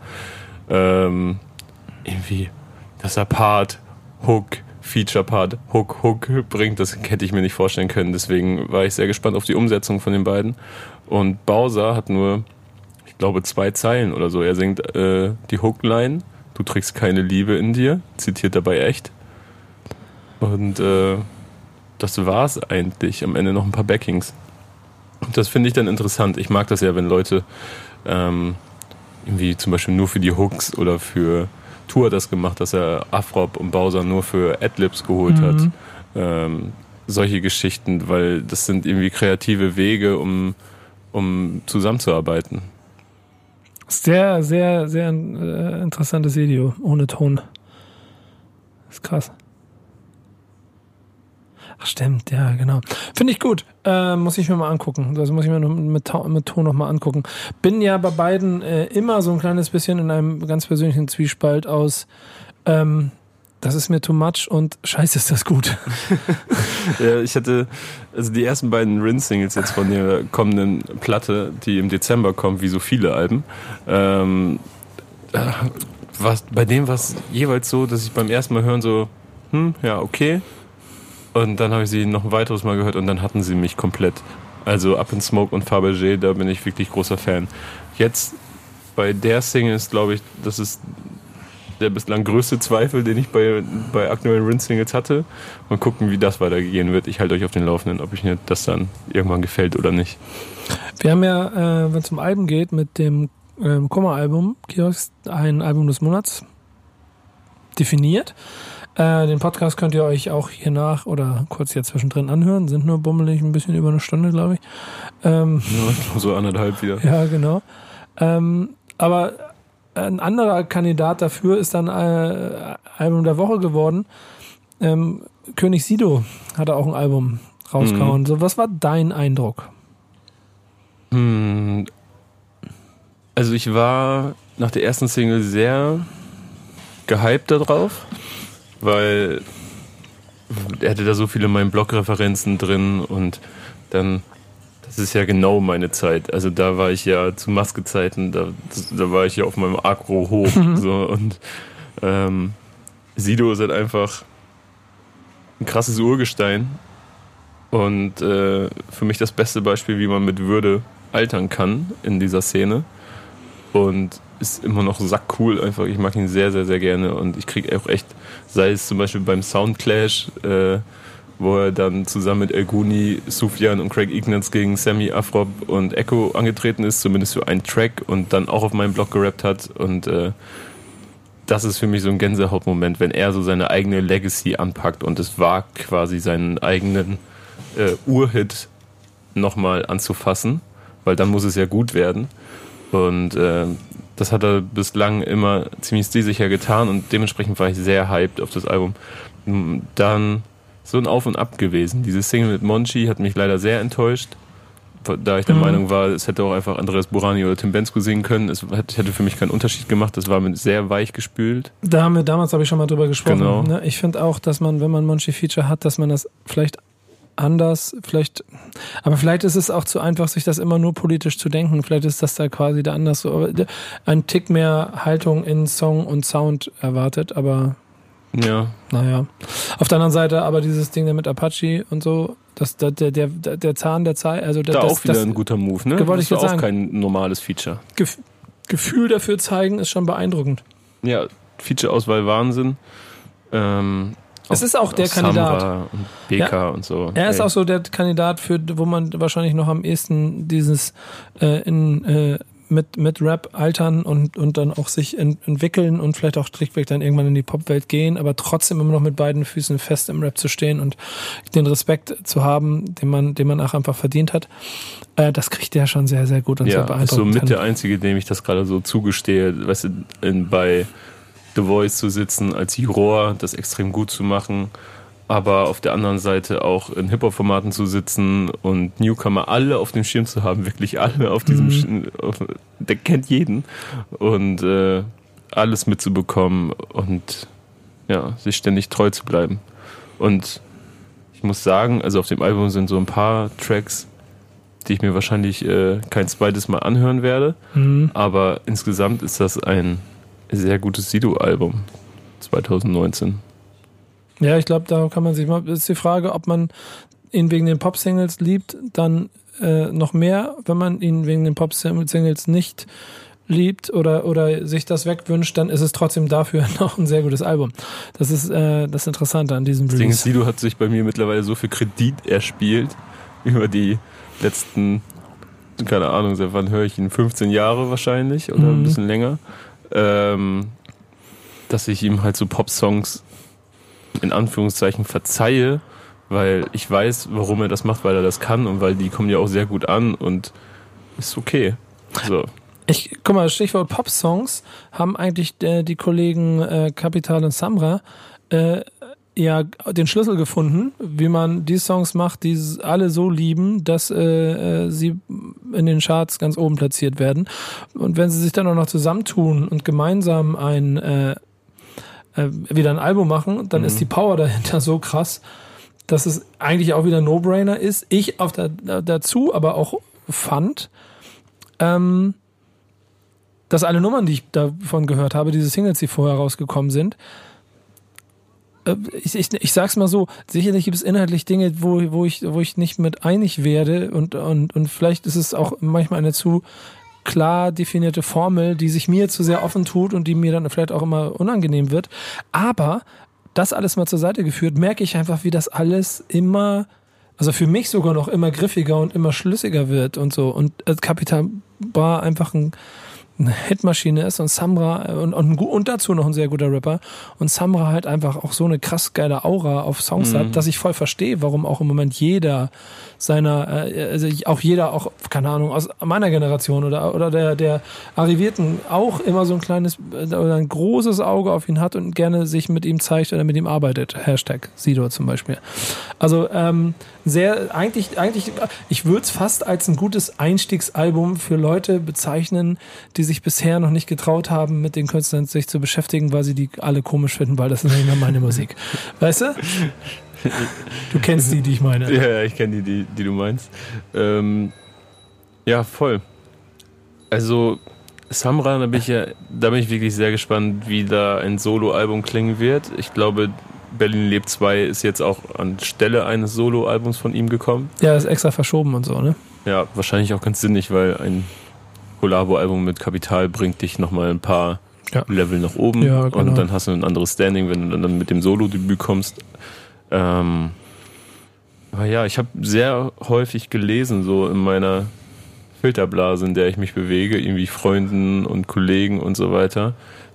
Ähm, irgendwie, dass er Part, Hook, Feature-Part, Hook, Hook bringt, das hätte ich mir nicht vorstellen können. Deswegen war ich sehr gespannt auf die Umsetzung von den beiden. Und Bowser hat nur, ich glaube, zwei Zeilen oder so. Er singt äh, die Hookline, du trägst keine Liebe in dir, zitiert dabei echt. Und äh, das war's eigentlich. Am Ende noch ein paar Backings. Und das finde ich dann interessant. Ich mag das ja, wenn Leute ähm, irgendwie zum Beispiel nur für die Hooks oder für Tour das gemacht, dass er Afrop und Bowser nur für Adlibs geholt hat. Mhm. Ähm, solche Geschichten, weil das sind irgendwie kreative Wege, um, um zusammenzuarbeiten. Sehr, sehr, sehr äh, interessantes Video. Ohne Ton. Ist krass. Ach, stimmt, ja, genau. Finde ich gut. Äh, muss ich mir mal angucken. Das muss ich mir mit, mit Ton noch mal angucken. Bin ja bei beiden äh, immer so ein kleines bisschen in einem ganz persönlichen Zwiespalt aus, ähm, das ist mir too much und scheiße ist das gut. Ja, ich hatte, also die ersten beiden Rin-Singles jetzt von der kommenden Platte, die im Dezember kommt, wie so viele Alben, ähm, äh, was, bei dem war es jeweils so, dass ich beim ersten Mal hören so, hm, ja, okay. Und dann habe ich sie noch ein weiteres Mal gehört und dann hatten sie mich komplett. Also Up in Smoke und Fabergé, da bin ich wirklich großer Fan. Jetzt bei der Single ist, glaube ich, das ist der bislang größte Zweifel, den ich bei, bei aktuellen Rin-Singles hatte. Mal gucken, wie das weitergehen wird. Ich halte euch auf den Laufenden, ob ich mir das dann irgendwann gefällt oder nicht. Wir haben ja, äh, wenn es um Alben geht, mit dem ähm, Kummer-Album, Kiosk, ein Album des Monats definiert. Äh, den Podcast könnt ihr euch auch hier nach oder kurz hier zwischendrin anhören. Sind nur bummelig ein bisschen über eine Stunde, glaube ich. Ähm, Ja, so anderthalb wieder. ja, genau. Ähm, aber ein anderer Kandidat dafür ist dann äh, Album der Woche geworden. Ähm, König Sido hatte auch ein Album rausgehauen. So, was war dein Eindruck? Hm, also ich war nach der ersten Single sehr gehypt darauf, weil er hatte da so viele in meinem Blog-Referenzen drin und dann, das ist ja genau meine Zeit. Also da war ich ja zu Maskezeiten, da, da war ich ja auf meinem Agro hoch. so, und ähm, Sido ist halt einfach ein krasses Urgestein und äh, für mich das beste Beispiel, wie man mit Würde altern kann in dieser Szene. Und ist immer noch sackcool einfach. Ich mag ihn sehr, sehr, sehr gerne. Und ich kriege auch echt, sei es zum Beispiel beim Soundclash, äh, wo er dann zusammen mit El Guni, Sufjan und Craig Ignatz gegen Sammy Afrop und Echo angetreten ist, zumindest für einen Track und dann auch auf meinem Blog gerappt hat. Und äh, das ist für mich so ein Gänsehautmoment, wenn er so seine eigene Legacy anpackt und es wagt, quasi seinen eigenen äh, Urhit nochmal anzufassen, weil dann muss es ja gut werden. Und äh, das hat er bislang immer ziemlich stilsicher getan und dementsprechend war ich sehr hyped auf das Album. Dann so ein Auf und Ab gewesen. Diese Single mit Monchi hat mich leider sehr enttäuscht, da ich der Mhm. Meinung war, es hätte auch einfach Andreas Burani oder Tim Bensko singen können. Es hätte für mich keinen Unterschied gemacht. Das war mit sehr weich gespült. Da haben wir damals, habe ich schon mal drüber gesprochen. Genau. Ne? Ich finde auch, dass man, wenn man Monchi Feature hat, dass man das vielleicht anders. Vielleicht, aber vielleicht ist es auch zu einfach, sich das immer nur politisch zu denken. Vielleicht ist das da quasi der anders so, ein Tick mehr Haltung in Song und Sound erwartet, aber ja. Naja. Auf der anderen Seite aber dieses Ding mit Apache und so, das, der, der, der, der Zahn der Zeit, also da das, auch wieder das, ein guter Move, ne? Wollte ich das ist auch sagen. kein normales Feature. Gef Gefühl dafür zeigen ist schon beeindruckend. Ja, Feature-Auswahl Wahnsinn. Ähm, es ist auch der Kandidat. Samra und BK ja. und so. Er ist Ey. auch so der Kandidat, für wo man wahrscheinlich noch am ehesten dieses äh, in äh, mit, mit Rap altern und, und dann auch sich in, entwickeln und vielleicht auch schlichtweg dann irgendwann in die Popwelt gehen, aber trotzdem immer noch mit beiden Füßen fest im Rap zu stehen und den Respekt zu haben, den man, den man auch einfach verdient hat. Äh, das kriegt er schon sehr, sehr gut und ja, sehr beeindruckend. so mit der Einzige, dem ich das gerade so zugestehe, weißt du, in, bei The Voice zu sitzen, als Juror, das extrem gut zu machen aber auf der anderen Seite auch in Hip-Hop-Formaten zu sitzen und Newcomer alle auf dem Schirm zu haben, wirklich alle auf diesem mhm. Schirm, der kennt jeden und äh, alles mitzubekommen und ja, sich ständig treu zu bleiben. Und ich muss sagen, also auf dem Album sind so ein paar Tracks, die ich mir wahrscheinlich äh, kein zweites Mal anhören werde, mhm. aber insgesamt ist das ein sehr gutes Sido-Album 2019. Ja, ich glaube, da kann man sich mal, ist die Frage, ob man ihn wegen den Pop-Singles liebt, dann äh, noch mehr, wenn man ihn wegen den Pop-Singles nicht liebt oder, oder sich das wegwünscht, dann ist es trotzdem dafür noch ein sehr gutes Album. Das ist äh, das Interessante an diesem Release. Das Sido hat sich bei mir mittlerweile so viel Kredit erspielt über die letzten, keine Ahnung, seit wann höre ich ihn? 15 Jahre wahrscheinlich oder mhm. ein bisschen länger. Ähm, dass ich ihm halt so Pop-Songs in Anführungszeichen verzeihe, weil ich weiß, warum er das macht, weil er das kann und weil die kommen ja auch sehr gut an und ist okay. So. Ich, guck mal, Stichwort Pop-Songs haben eigentlich äh, die Kollegen äh, Capital und Samra äh, ja den Schlüssel gefunden, wie man die Songs macht, die alle so lieben, dass äh, äh, sie in den Charts ganz oben platziert werden. Und wenn sie sich dann auch noch zusammentun und gemeinsam ein äh, äh, wieder ein Album machen, dann mhm. ist die Power dahinter so krass, dass es eigentlich auch wieder No-Brainer ist. Ich auf der, dazu aber auch fand, ähm, dass alle Nummern, die ich davon gehört habe, diese Singles, die vorher rausgekommen sind, ich, ich, ich sag's mal so, sicherlich gibt es inhaltlich Dinge, wo, wo, ich, wo ich nicht mit einig werde und, und, und vielleicht ist es auch manchmal eine zu klar definierte Formel, die sich mir zu sehr offen tut und die mir dann vielleicht auch immer unangenehm wird. Aber das alles mal zur Seite geführt, merke ich einfach, wie das alles immer, also für mich sogar noch immer griffiger und immer schlüssiger wird und so. Und Kapital war einfach ein eine Hitmaschine ist und Samra äh, und, und, und, dazu noch ein sehr guter Rapper und Samra halt einfach auch so eine krass geile Aura auf Songs mhm. hat, dass ich voll verstehe, warum auch im Moment jeder seiner, äh, also auch jeder auch, keine Ahnung, aus meiner Generation oder, oder der, der Arrivierten auch immer so ein kleines äh, oder ein großes Auge auf ihn hat und gerne sich mit ihm zeigt oder mit ihm arbeitet. Hashtag Sido zum Beispiel. Also ähm, sehr, eigentlich, eigentlich, ich würde es fast als ein gutes Einstiegsalbum für Leute bezeichnen, die sich bisher noch nicht getraut haben, mit den Künstlern sich zu beschäftigen, weil sie die alle komisch finden, weil das ist nicht mehr meine Musik. Weißt du? Du kennst die, die ich meine. Ja, ich kenne die, die, die du meinst. Ähm, ja, voll. Also, Samra, da bin ich ja, da bin ich wirklich sehr gespannt, wie da ein Soloalbum klingen wird. Ich glaube, Berlin lebt 2 ist jetzt auch an Stelle eines Soloalbums von ihm gekommen. Ja, ist extra verschoben und so, ne? Ja, wahrscheinlich auch ganz sinnig, weil ein Collabo-Album mit Kapital bringt dich nochmal ein paar ja. Level nach oben ja, genau. und dann hast du ein anderes Standing, wenn du dann mit dem Solo-Debüt kommst. Ähm, ja, ich habe sehr häufig gelesen, so in meiner Filterblase, in der ich mich bewege, irgendwie Freunden und Kollegen und so weiter,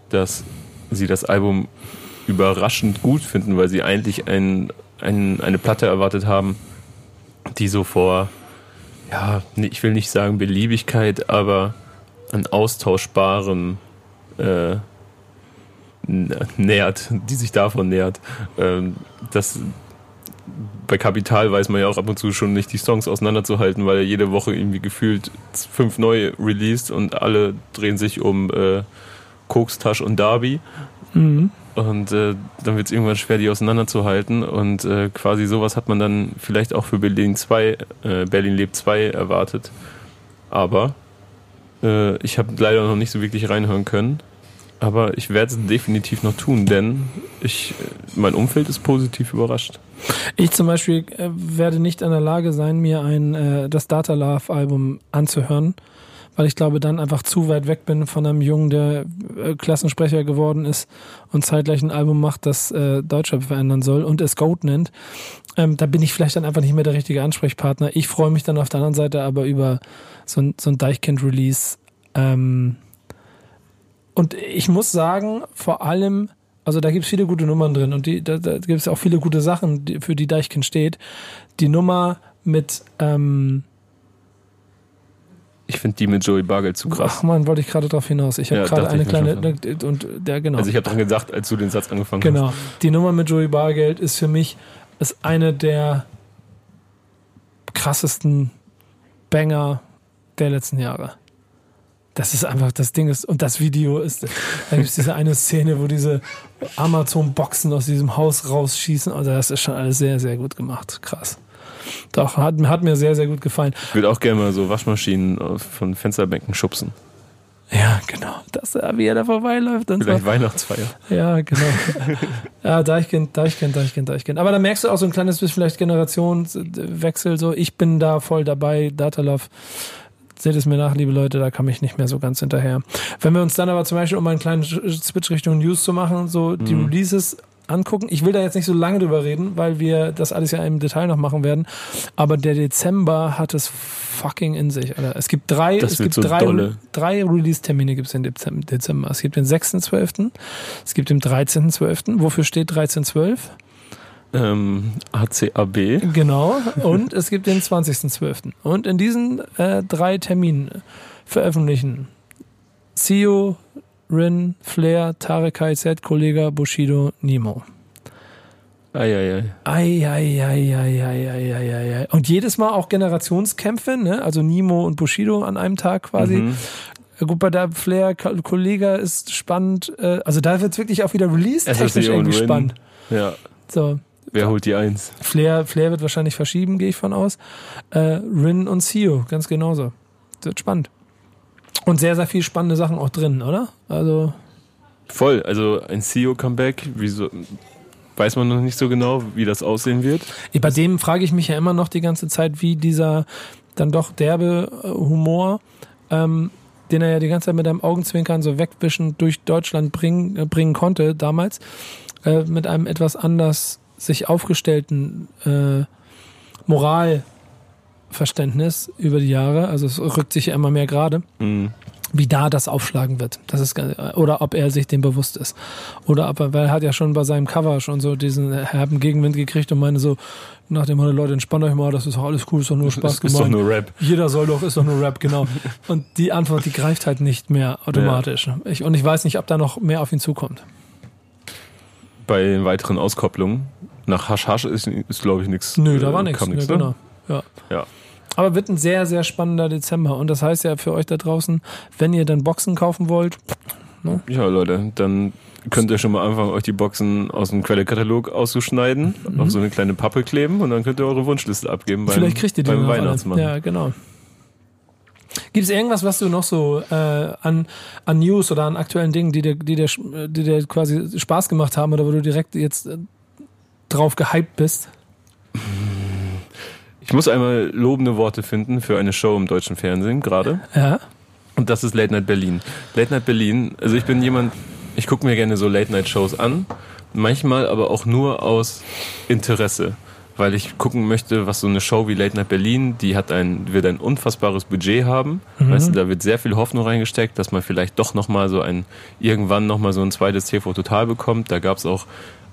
dass sie das Album überraschend gut finden, weil sie eigentlich ein, ein, eine Platte erwartet haben, die so vor, ja, ich will nicht sagen Beliebigkeit, aber an austauschbarem äh, nährt, die sich davon nährt. Ähm, das, bei Kapital weiß man ja auch ab und zu schon nicht die Songs auseinanderzuhalten, weil er jede Woche irgendwie gefühlt fünf neue released und alle drehen sich um äh, Koks, Tasch und Darby. Mhm. Und äh, dann wird es irgendwann schwer, die auseinanderzuhalten. Und äh, quasi sowas hat man dann vielleicht auch für Berlin 2, äh, Berlin lebt 2 erwartet. Aber äh, ich habe leider noch nicht so wirklich reinhören können. Aber ich werde es definitiv noch tun, denn ich, mein Umfeld ist positiv überrascht. Ich zum Beispiel äh, werde nicht in der Lage sein, mir ein äh, das Data Love Album anzuhören, weil ich glaube, dann einfach zu weit weg bin von einem Jungen, der äh, Klassensprecher geworden ist und zeitgleich ein Album macht, das äh, Deutschrap verändern soll und es Goat nennt. Ähm, da bin ich vielleicht dann einfach nicht mehr der richtige Ansprechpartner. Ich freue mich dann auf der anderen Seite aber über so ein, so ein Deichkind-Release. Ähm, und ich muss sagen, vor allem, also da gibt es viele gute Nummern drin und die, da, da gibt es auch viele gute Sachen, die, für die Deichkind steht. Die Nummer mit ähm, ich finde die mit Joey Bargeld zu krass. Ach man, wollte ich gerade darauf hinaus. Ich habe ja, gerade eine kleine und der genau. Also ich habe dran gedacht, als du den Satz angefangen genau. hast. Genau. Die Nummer mit Joey Bargeld ist für mich ist eine der krassesten Banger der letzten Jahre. Das ist einfach, das Ding ist, und das Video ist, da gibt es diese eine Szene, wo diese Amazon-Boxen aus diesem Haus rausschießen. Also das ist schon alles sehr, sehr gut gemacht. Krass. Doch, hat, hat mir sehr, sehr gut gefallen. Ich würde auch gerne mal so Waschmaschinen von Fensterbänken schubsen. Ja, genau. Das, wie er da vorbeiläuft. Und Vielleicht so. Weihnachtsfeier. Ja, genau. ja, Deichkind, Deichkind, Deichkind, Deichkind. Aber da merkst du auch so ein kleines bisschen vielleicht Generationswechsel. So, ich bin da voll dabei. Datalove. Seht es mir nach, liebe Leute, da kam ich nicht mehr so ganz hinterher. Wenn wir uns dann aber zum Beispiel, um einen kleinen Switch Richtung News zu machen, so die mhm. Releases angucken. Ich will da jetzt nicht so lange drüber reden, weil wir das alles ja im Detail noch machen werden. Aber der Dezember hat es fucking in sich. Alter. Es gibt drei, das es gibt so drei, drei Release-Termine gibt es im Dezember. Es gibt den 6.12., es gibt den 13.12. Wofür steht 13.12? Ähm, ACAB. Genau. Und es gibt den 20.12. Und in diesen äh, drei Terminen veröffentlichen CEO, Rin, Flair, Tarek KZ, Kollega, Bushido, Nemo. Eieiei. Eieiei. Und jedes Mal auch Generationskämpfe, ne? Also Nemo und Bushido an einem Tag quasi. Mhm. Gut, bei der Flair, Kollega ist spannend. Äh, also da wird es wirklich auch wieder release-technisch irgendwie spannend. Ja. So. Wer holt die Eins? Flair, Flair wird wahrscheinlich verschieben, gehe ich von aus. Äh, Rin und Sio, ganz genauso. Das wird spannend. Und sehr, sehr viel spannende Sachen auch drin, oder? Also. Voll, also ein CEO-Comeback, wieso weiß man noch nicht so genau, wie das aussehen wird. Bei dem frage ich mich ja immer noch die ganze Zeit, wie dieser dann doch derbe äh, Humor, ähm, den er ja die ganze Zeit mit einem Augenzwinkern so wegwischen durch Deutschland bringen, äh, bringen konnte damals, äh, mit einem etwas anders sich aufgestellten äh, Moral Verständnis über die Jahre, also es rückt sich ja immer mehr gerade, mhm. wie da das aufschlagen wird. Das ist, oder ob er sich dem bewusst ist. Oder ob er, weil er hat ja schon bei seinem Cover schon so diesen herben Gegenwind gekriegt und meine so, nach dem Motto, Leute, entspannt euch mal, das ist doch alles cool, ist doch nur Spaß ist, gemacht. Ist doch nur Rap. Jeder soll doch, ist doch nur Rap, genau. Und die Antwort, die greift halt nicht mehr automatisch. Ja. Ich, und ich weiß nicht, ob da noch mehr auf ihn zukommt. Bei weiteren Auskopplungen, nach Hasch Hasch ist, ist glaube ich, nichts. Nö, da war nichts. Ne, genau. Ja. ja. Aber wird ein sehr, sehr spannender Dezember. Und das heißt ja für euch da draußen, wenn ihr dann Boxen kaufen wollt. Ne? Ja, Leute, dann könnt ihr schon mal anfangen, euch die Boxen aus dem Quellekatalog auszuschneiden, mhm. auf so eine kleine Pappe kleben und dann könnt ihr eure Wunschliste abgeben beim, Vielleicht kriegt ihr die beim Weihnachtsmann. Ja, genau. Gibt es irgendwas, was du noch so äh, an, an News oder an aktuellen Dingen, die dir, die, dir, die dir quasi Spaß gemacht haben oder wo du direkt jetzt äh, drauf gehypt bist? Ich muss einmal lobende Worte finden für eine Show im deutschen Fernsehen gerade. Ja. Und das ist Late Night Berlin. Late Night Berlin, also ich bin jemand, ich gucke mir gerne so Late Night Shows an, manchmal aber auch nur aus Interesse, weil ich gucken möchte, was so eine Show wie Late Night Berlin, die hat ein wird ein unfassbares Budget haben. Mhm. Weißt du, da wird sehr viel Hoffnung reingesteckt, dass man vielleicht doch noch mal so ein irgendwann noch mal so ein zweites TV Total bekommt. Da gab es auch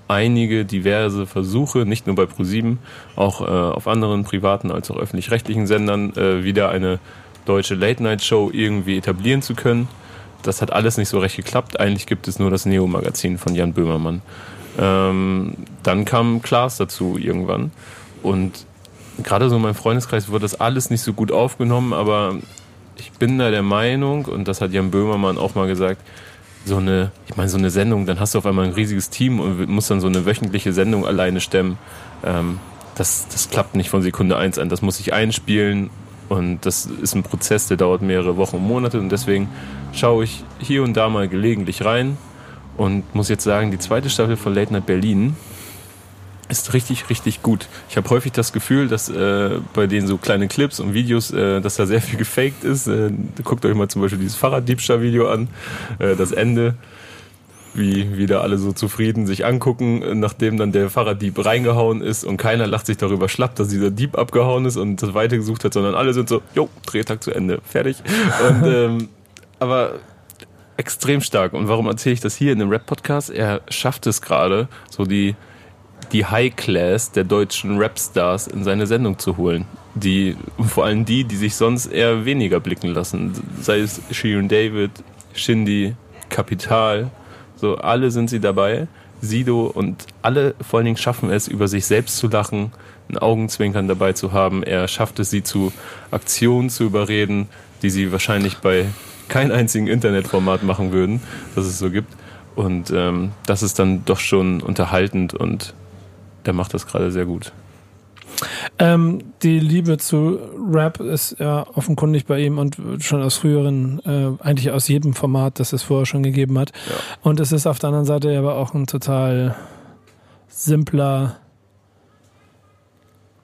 einige diverse Versuche, nicht nur bei ProSieben, auch äh, auf anderen privaten als auch öffentlich-rechtlichen Sendern äh, wieder eine deutsche Late-Night-Show irgendwie etablieren zu können. Das hat alles nicht so recht geklappt. Eigentlich gibt es nur das Neo-Magazin von Jan Böhmermann. Ähm, dann kam Klaas dazu irgendwann. Und gerade so in meinem Freundeskreis wurde das alles nicht so gut aufgenommen, aber ich bin da der Meinung, und das hat Jan Böhmermann auch mal gesagt, so eine, ich meine, so eine Sendung, dann hast du auf einmal ein riesiges Team und musst dann so eine wöchentliche Sendung alleine stemmen. Ähm, das, das klappt nicht von Sekunde eins an. Das muss ich einspielen und das ist ein Prozess, der dauert mehrere Wochen und Monate und deswegen schaue ich hier und da mal gelegentlich rein und muss jetzt sagen, die zweite Staffel von Late Night Berlin ist richtig, richtig gut. Ich habe häufig das Gefühl, dass äh, bei den so kleinen Clips und Videos, äh, dass da sehr viel gefaked ist. Äh, guckt euch mal zum Beispiel dieses Fahrraddiebstahl-Video an, äh, das Ende, wie wieder alle so zufrieden sich angucken, nachdem dann der Fahrraddieb reingehauen ist und keiner lacht sich darüber schlapp, dass dieser Dieb abgehauen ist und das weitergesucht hat, sondern alle sind so, jo, Drehtag zu Ende, fertig. Und, ähm, aber extrem stark. Und warum erzähle ich das hier in dem Rap-Podcast? Er schafft es gerade, so die die High Class der deutschen Rapstars in seine Sendung zu holen. Die, vor allem die, die sich sonst eher weniger blicken lassen. Sei es Shirin David, Shindy, Kapital, so alle sind sie dabei. Sido und alle vor allen Dingen schaffen es, über sich selbst zu lachen, ein Augenzwinkern dabei zu haben. Er schafft es, sie zu Aktionen zu überreden, die sie wahrscheinlich bei kein einzigen Internetformat machen würden, das es so gibt. Und ähm, das ist dann doch schon unterhaltend und der macht das gerade sehr gut. Ähm, die Liebe zu Rap ist ja offenkundig bei ihm und schon aus früheren, äh, eigentlich aus jedem Format, das es vorher schon gegeben hat. Ja. Und es ist auf der anderen Seite aber auch ein total simpler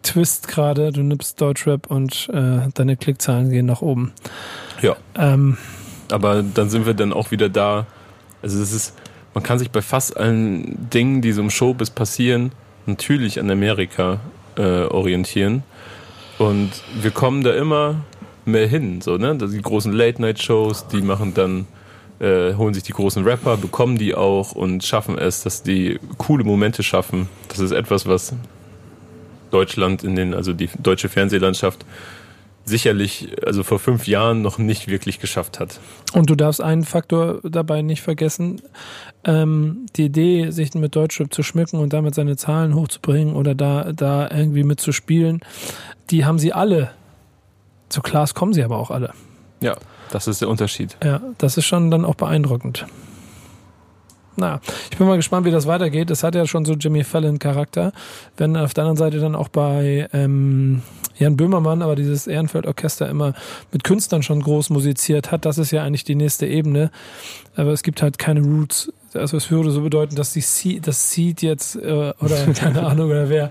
Twist gerade. Du nimmst Deutschrap und äh, deine Klickzahlen gehen nach oben. Ja. Ähm, aber dann sind wir dann auch wieder da. Also es ist, man kann sich bei fast allen Dingen, die so im Showbiz passieren, natürlich an Amerika äh, orientieren. Und wir kommen da immer mehr hin. So, ne? Die großen Late-Night-Shows, die machen dann, äh, holen sich die großen Rapper, bekommen die auch und schaffen es, dass die coole Momente schaffen. Das ist etwas, was Deutschland in den, also die deutsche Fernsehlandschaft sicherlich, also vor fünf Jahren noch nicht wirklich geschafft hat. Und du darfst einen Faktor dabei nicht vergessen. Ähm, die Idee, sich mit Deutschrap zu schmücken und damit seine Zahlen hochzubringen oder da, da irgendwie mitzuspielen, die haben sie alle. Zu Klaas kommen sie aber auch alle. Ja, das ist der Unterschied. Ja, das ist schon dann auch beeindruckend. Na, ich bin mal gespannt, wie das weitergeht. Das hat ja schon so Jimmy Fallon-Charakter. Wenn auf der anderen Seite dann auch bei ähm, Jan Böhmermann, aber dieses Ehrenfeld-Orchester immer mit Künstlern schon groß musiziert hat, das ist ja eigentlich die nächste Ebene. Aber es gibt halt keine Roots. Also es würde so bedeuten, dass die Seed, das Seed jetzt äh, oder keine Ahnung oder wer,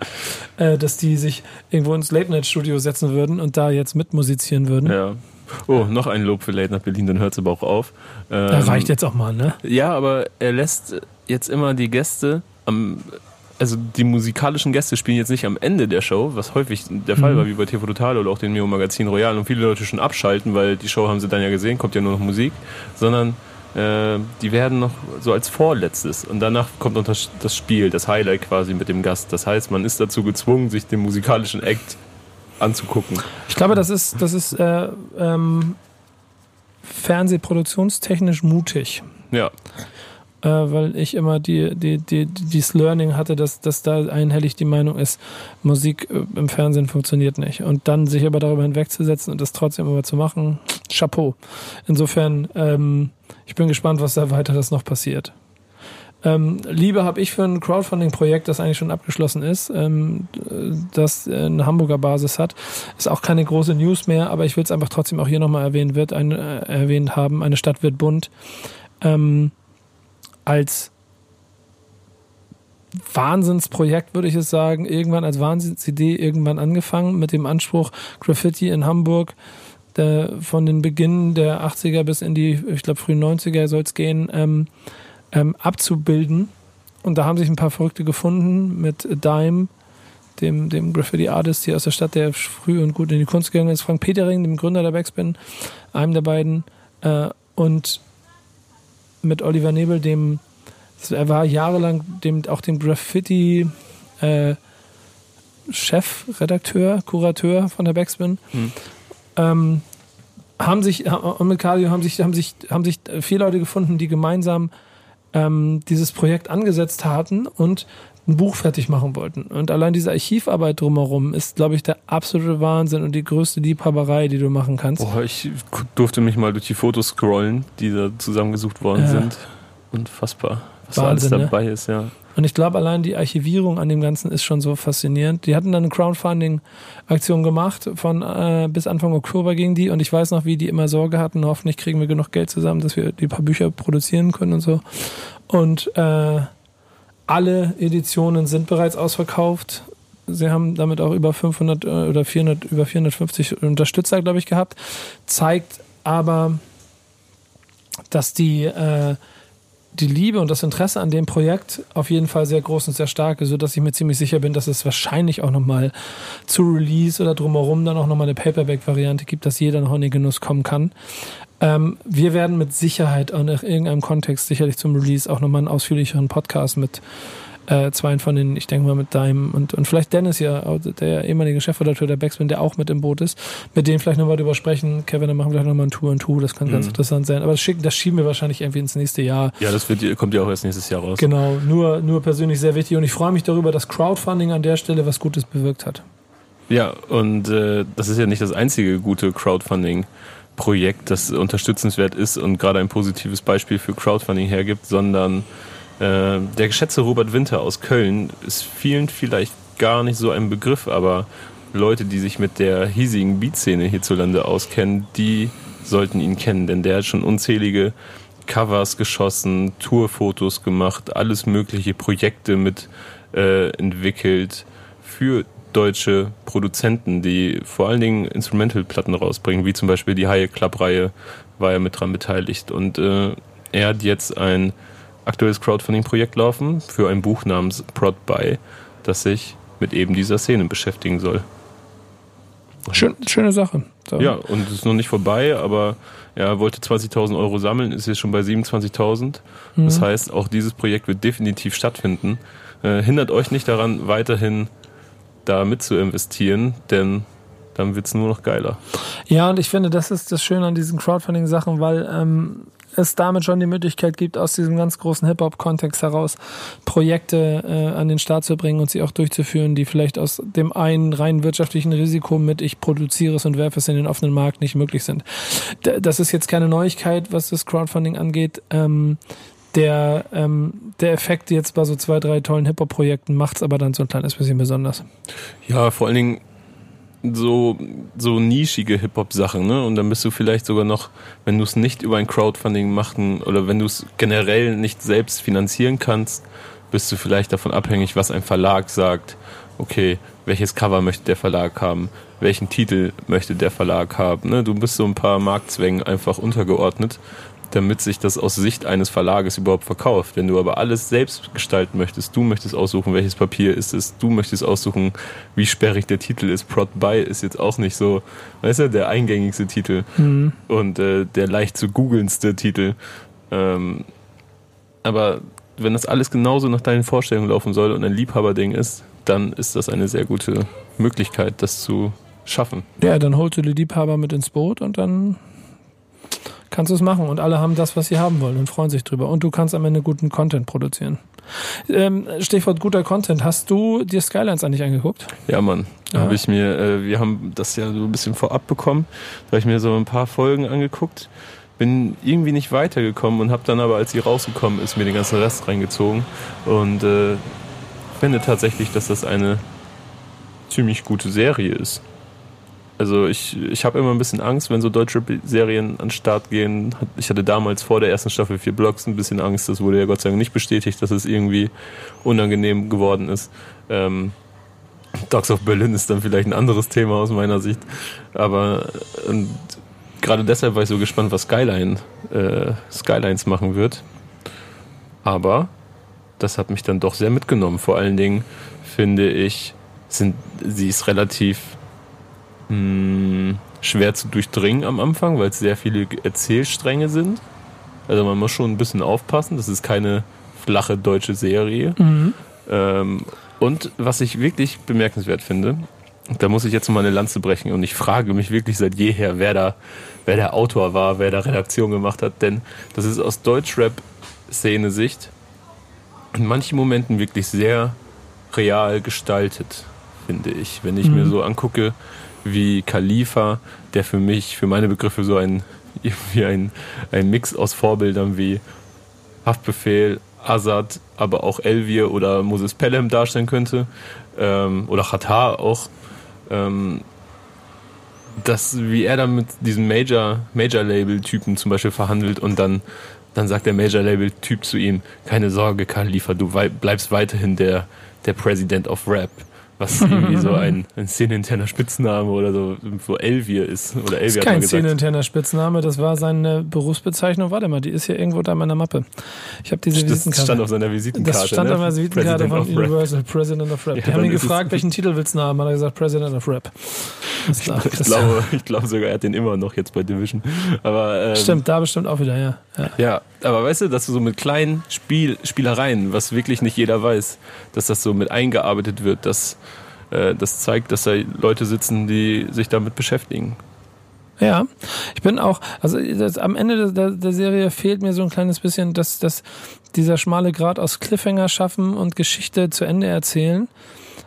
äh, dass die sich irgendwo ins Late-Night-Studio setzen würden und da jetzt mitmusizieren würden. Ja. Oh, noch ein Lob für Late nach Berlin, dann hört es aber auch auf. Ähm, da reicht jetzt auch mal, ne? Ja, aber er lässt jetzt immer die Gäste am also die musikalischen Gäste spielen jetzt nicht am Ende der Show, was häufig der Fall mhm. war, wie bei TV Total oder auch dem Neo Magazin Royal und viele Leute schon abschalten, weil die Show haben sie dann ja gesehen, kommt ja nur noch Musik, sondern äh, die werden noch so als vorletztes und danach kommt noch das, das Spiel, das Highlight quasi mit dem Gast. Das heißt, man ist dazu gezwungen, sich den musikalischen Act anzugucken. Ich glaube, das ist, das ist äh, ähm, fernsehproduktionstechnisch mutig. Ja. Äh, weil ich immer die, die, die, dieses Learning hatte, dass, dass da einhellig die Meinung ist, Musik äh, im Fernsehen funktioniert nicht. Und dann sich aber darüber hinwegzusetzen und das trotzdem immer zu machen, Chapeau. Insofern, ähm, ich bin gespannt, was da weiter das noch passiert. Ähm, Liebe habe ich für ein Crowdfunding-Projekt, das eigentlich schon abgeschlossen ist, ähm, das eine Hamburger Basis hat. Ist auch keine große News mehr, aber ich will es einfach trotzdem auch hier nochmal erwähnt, wird, ein, äh, erwähnt haben. Eine Stadt wird bunt. Ähm, als Wahnsinnsprojekt, würde ich es sagen, irgendwann als Wahnsinnsidee irgendwann angefangen mit dem Anspruch Graffiti in Hamburg der, von den Beginn der 80er bis in die, ich glaube, frühen 90er soll es gehen, ähm, ähm, abzubilden. Und da haben sich ein paar Verrückte gefunden mit Dime, dem, dem Graffiti-Artist hier aus der Stadt, der früh und gut in die Kunst gegangen ist, Frank Petering, dem Gründer der Backspin, einem der beiden, äh, und mit Oliver Nebel, dem, er war jahrelang dem, auch dem Graffiti, äh, Chefredakteur, Kurateur von der Backspin. Hm. Ähm, haben sich, und mit Cardio haben sich, haben sich, haben sich vier Leute gefunden, die gemeinsam ähm, dieses Projekt angesetzt hatten und ein Buch fertig machen wollten. Und allein diese Archivarbeit drumherum ist, glaube ich, der absolute Wahnsinn und die größte Liebhaberei, die du machen kannst. Boah, ich durfte mich mal durch die Fotos scrollen, die da zusammengesucht worden ja. sind. unfassbar, was Wahnsinn, alles ne? dabei ne? ist, ja. Und ich glaube, allein die Archivierung an dem Ganzen ist schon so faszinierend. Die hatten dann eine Crowdfunding-Aktion gemacht, von äh, bis Anfang Oktober ging die. Und ich weiß noch, wie die immer Sorge hatten, hoffentlich kriegen wir genug Geld zusammen, dass wir die paar Bücher produzieren können und so. Und äh, alle Editionen sind bereits ausverkauft. Sie haben damit auch über 500 äh, oder 400, über 450 Unterstützer, glaube ich, gehabt. Zeigt aber, dass die äh, die Liebe und das Interesse an dem Projekt auf jeden Fall sehr groß und sehr stark sodass ich mir ziemlich sicher bin, dass es wahrscheinlich auch nochmal zu Release oder drumherum dann auch nochmal eine Paperback-Variante gibt, dass jeder noch in den Genuss kommen kann. Ähm, wir werden mit Sicherheit auch in irgendeinem Kontext sicherlich zum Release auch nochmal einen ausführlicheren Podcast mit äh, zwei von den, ich denke mal mit deinem und, und vielleicht Dennis ja, der ehemalige Chefredakteur der Backspin, der auch mit im Boot ist, mit denen vielleicht nochmal drüber sprechen. Kevin, dann machen wir vielleicht nochmal ein Tour und Tour, das kann mhm. ganz interessant sein. Aber das, schicken, das schieben wir wahrscheinlich irgendwie ins nächste Jahr. Ja, das wird, kommt ja auch erst nächstes Jahr raus. Genau, nur, nur persönlich sehr wichtig und ich freue mich darüber, dass Crowdfunding an der Stelle was Gutes bewirkt hat. Ja, und äh, das ist ja nicht das einzige gute Crowdfunding. Projekt, das unterstützenswert ist und gerade ein positives Beispiel für Crowdfunding hergibt, sondern äh, der geschätzte Robert Winter aus Köln ist vielen vielleicht gar nicht so ein Begriff, aber Leute, die sich mit der hiesigen Beatszene hierzulande auskennen, die sollten ihn kennen, denn der hat schon unzählige Covers geschossen, Tourfotos gemacht, alles mögliche Projekte mit äh, entwickelt für deutsche Produzenten, die vor allen Dingen Instrumental-Platten rausbringen, wie zum Beispiel die Haie Club-Reihe war er mit dran beteiligt. Und äh, er hat jetzt ein aktuelles Crowdfunding-Projekt laufen für ein Buch namens Prod By, das sich mit eben dieser Szene beschäftigen soll. Schön, schöne Sache. So. Ja, und es ist noch nicht vorbei, aber er wollte 20.000 Euro sammeln, ist jetzt schon bei 27.000. Mhm. Das heißt, auch dieses Projekt wird definitiv stattfinden. Äh, hindert euch nicht daran, weiterhin da mit zu investieren, denn dann wird es nur noch geiler. Ja, und ich finde, das ist das Schöne an diesen Crowdfunding-Sachen, weil ähm, es damit schon die Möglichkeit gibt, aus diesem ganz großen Hip-Hop-Kontext heraus Projekte äh, an den Start zu bringen und sie auch durchzuführen, die vielleicht aus dem einen rein wirtschaftlichen Risiko mit ich produziere es und werfe es in den offenen Markt nicht möglich sind. Das ist jetzt keine Neuigkeit, was das Crowdfunding angeht. Ähm, der, ähm, der Effekt jetzt bei so zwei, drei tollen Hip-Hop-Projekten macht es aber dann so ein kleines bisschen besonders. Ja, vor allen Dingen so, so nischige Hip-Hop-Sachen, ne? Und dann bist du vielleicht sogar noch, wenn du es nicht über ein Crowdfunding machen oder wenn du es generell nicht selbst finanzieren kannst, bist du vielleicht davon abhängig, was ein Verlag sagt. Okay, welches Cover möchte der Verlag haben? Welchen Titel möchte der Verlag haben? Ne? Du bist so ein paar Marktzwängen einfach untergeordnet damit sich das aus Sicht eines Verlages überhaupt verkauft. Wenn du aber alles selbst gestalten möchtest, du möchtest aussuchen, welches Papier ist es, du möchtest aussuchen, wie sperrig der Titel ist. Prod by ist jetzt auch nicht so, weißt du, der eingängigste Titel mhm. und äh, der leicht zu googelndste Titel. Ähm, aber wenn das alles genauso nach deinen Vorstellungen laufen soll und ein Liebhaberding ist, dann ist das eine sehr gute Möglichkeit, das zu schaffen. Ja, dann holst du die Liebhaber mit ins Boot und dann kannst du es machen und alle haben das, was sie haben wollen und freuen sich drüber. Und du kannst am Ende guten Content produzieren. Ähm, Stichwort guter Content. Hast du dir Skylines eigentlich angeguckt? Ja, Mann. Ja. Habe ich mir, äh, wir haben das ja so ein bisschen vorab bekommen. Da habe ich mir so ein paar Folgen angeguckt. Bin irgendwie nicht weitergekommen und habe dann aber, als sie rausgekommen ist, mir den ganzen Rest reingezogen. Und äh, finde tatsächlich, dass das eine ziemlich gute Serie ist. Also ich, ich habe immer ein bisschen Angst, wenn so deutsche Serien an den Start gehen. Ich hatte damals vor der ersten Staffel vier Blocks ein bisschen Angst. Das wurde ja Gott sei Dank nicht bestätigt, dass es irgendwie unangenehm geworden ist. Ähm, Dogs of Berlin ist dann vielleicht ein anderes Thema aus meiner Sicht. Aber gerade deshalb war ich so gespannt, was Skyline, äh, Skylines machen wird. Aber das hat mich dann doch sehr mitgenommen. Vor allen Dingen finde ich, sind, sie ist relativ mh, hm, schwer zu durchdringen am Anfang, weil es sehr viele Erzählstränge sind. Also man muss schon ein bisschen aufpassen. Das ist keine flache deutsche Serie. Mhm. Ähm, und was ich wirklich bemerkenswert finde, da muss ich jetzt mal eine Lanze brechen und ich frage mich wirklich seit jeher, wer da, wer der Autor war, wer da Redaktion gemacht hat, denn das ist aus Deutschrap-Szene-Sicht in manchen Momenten wirklich sehr real gestaltet, finde ich. Wenn ich mhm. mir so angucke, wie Khalifa, der für mich, für meine Begriffe so ein, irgendwie ein, ein Mix aus Vorbildern wie Haftbefehl, Azad, aber auch Elvir oder Moses Pelham darstellen könnte. Ähm, oder Qatar auch. Ähm, dass, wie er dann mit diesem Major, Major-Label-Typen zum Beispiel verhandelt und dann, dann sagt der Major-Label-Typ zu ihm, keine Sorge, Khalifa, du bleibst weiterhin der, der President of Rap was irgendwie so ein, ein szeneninterner Spitzname oder so, so Elvier ist. Oder Elvier das ist kein szeneninterner Spitzname, das war seine Berufsbezeichnung. Warte mal, die ist hier irgendwo da in meiner Mappe. Ich habe diese Visitenkarte. Das stand auf seiner Visitenkarte. Das stand ne? auf meiner Visitenkarte von Universal, President of Rap. Ja, die haben ihn gefragt, welchen Titel willst du haben? Hat er gesagt, President of Rap. Ich, ich, glaube, ich glaube sogar, er hat den immer noch jetzt bei Division. Aber, ähm, Stimmt, da bestimmt auch wieder, ja. ja. Ja, aber weißt du, dass du so mit kleinen Spiel, Spielereien, was wirklich nicht jeder weiß, dass das so mit eingearbeitet wird, dass das zeigt, dass da Leute sitzen, die sich damit beschäftigen. Ja, ich bin auch, also das, am Ende der, der, Serie fehlt mir so ein kleines bisschen, dass, dass dieser schmale Grad aus Cliffhanger schaffen und Geschichte zu Ende erzählen.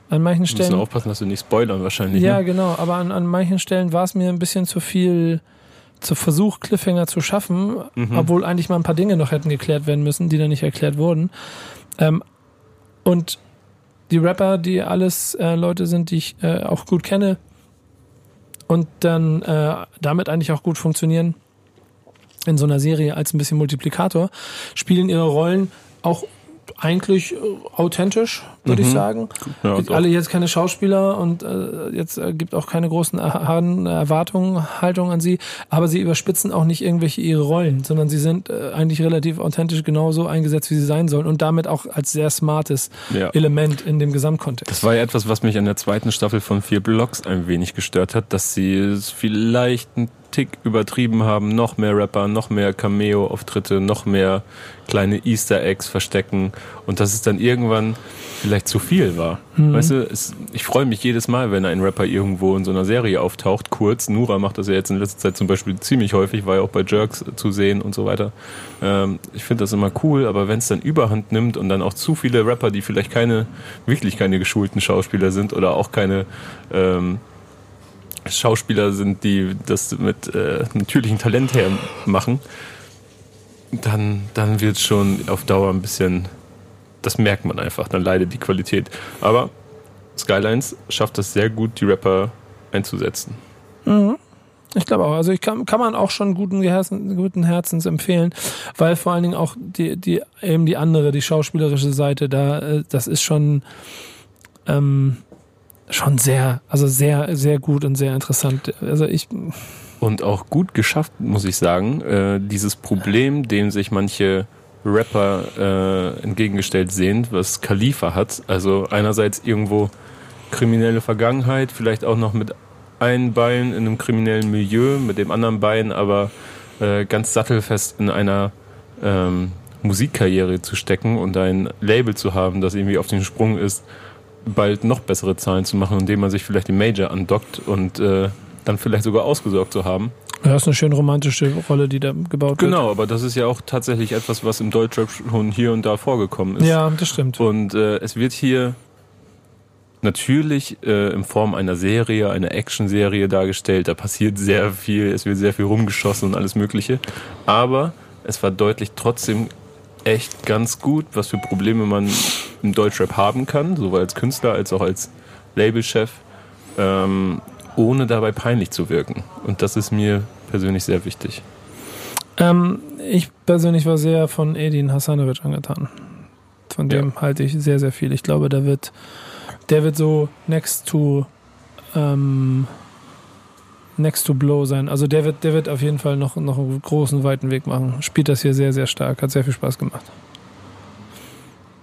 An manchen Stellen. Du musst aufpassen, dass du nicht spoilern wahrscheinlich. Ja, ne? genau, aber an, an manchen Stellen war es mir ein bisschen zu viel zu Versuch, Cliffhanger zu schaffen, mhm. obwohl eigentlich mal ein paar Dinge noch hätten geklärt werden müssen, die dann nicht erklärt wurden. Ähm, und die Rapper, die alles äh, Leute sind, die ich äh, auch gut kenne und dann äh, damit eigentlich auch gut funktionieren in so einer Serie als ein bisschen Multiplikator, spielen ihre Rollen auch eigentlich äh, authentisch, würde mhm. ich sagen. Ja, alle jetzt keine Schauspieler und äh, jetzt äh, gibt auch keine großen Erwartungen, Haltung an sie, aber sie überspitzen auch nicht irgendwelche ihre Rollen, sondern sie sind äh, eigentlich relativ authentisch genauso eingesetzt, wie sie sein sollen und damit auch als sehr smartes ja. Element in dem Gesamtkontext. Das war ja etwas, was mich an der zweiten Staffel von Vier Blocks ein wenig gestört hat, dass sie es vielleicht ein Tick übertrieben haben, noch mehr Rapper, noch mehr Cameo-Auftritte, noch mehr kleine Easter Eggs verstecken und dass es dann irgendwann vielleicht zu viel war. Mhm. Weißt du, es, ich freue mich jedes Mal, wenn ein Rapper irgendwo in so einer Serie auftaucht, kurz. Nura macht das ja jetzt in letzter Zeit zum Beispiel ziemlich häufig, war ja auch bei Jerks zu sehen und so weiter. Ähm, ich finde das immer cool, aber wenn es dann Überhand nimmt und dann auch zu viele Rapper, die vielleicht keine, wirklich keine geschulten Schauspieler sind oder auch keine ähm, Schauspieler sind, die das mit äh, natürlichem Talent her machen, dann, dann wird es schon auf Dauer ein bisschen, das merkt man einfach, dann leidet die Qualität. Aber Skylines schafft es sehr gut, die Rapper einzusetzen. Mhm. Ich glaube auch. Also ich kann, kann man auch schon guten, Herzen, guten Herzens empfehlen, weil vor allen Dingen auch die, die, eben die andere, die schauspielerische Seite, da, äh, das ist schon, ähm, schon sehr, also sehr, sehr gut und sehr interessant. Also ich. Und auch gut geschafft, muss ich sagen, äh, dieses Problem, dem sich manche Rapper äh, entgegengestellt sehen, was Khalifa hat. Also einerseits irgendwo kriminelle Vergangenheit, vielleicht auch noch mit einem Bein in einem kriminellen Milieu, mit dem anderen Bein aber äh, ganz sattelfest in einer ähm, Musikkarriere zu stecken und ein Label zu haben, das irgendwie auf den Sprung ist bald noch bessere Zahlen zu machen, indem man sich vielleicht im Major andockt und äh, dann vielleicht sogar ausgesorgt zu haben. Ja, das ist eine schön romantische Rolle, die da gebaut genau, wird. Genau, aber das ist ja auch tatsächlich etwas, was im Deutschrap schon hier und da vorgekommen ist. Ja, das stimmt. Und äh, es wird hier natürlich äh, in Form einer Serie, einer Action-Serie dargestellt. Da passiert sehr viel, es wird sehr viel rumgeschossen und alles Mögliche. Aber es war deutlich trotzdem echt ganz gut, was für Probleme man im Deutschrap haben kann, sowohl als Künstler als auch als Labelchef, ähm, ohne dabei peinlich zu wirken. Und das ist mir persönlich sehr wichtig. Ähm, ich persönlich war sehr von Edin Hasanovic angetan. Von dem ja. halte ich sehr, sehr viel. Ich glaube, der wird, der wird so next to ähm, next to blow sein. Also der wird, der wird auf jeden Fall noch, noch einen großen, weiten Weg machen. Spielt das hier sehr, sehr stark. Hat sehr viel Spaß gemacht.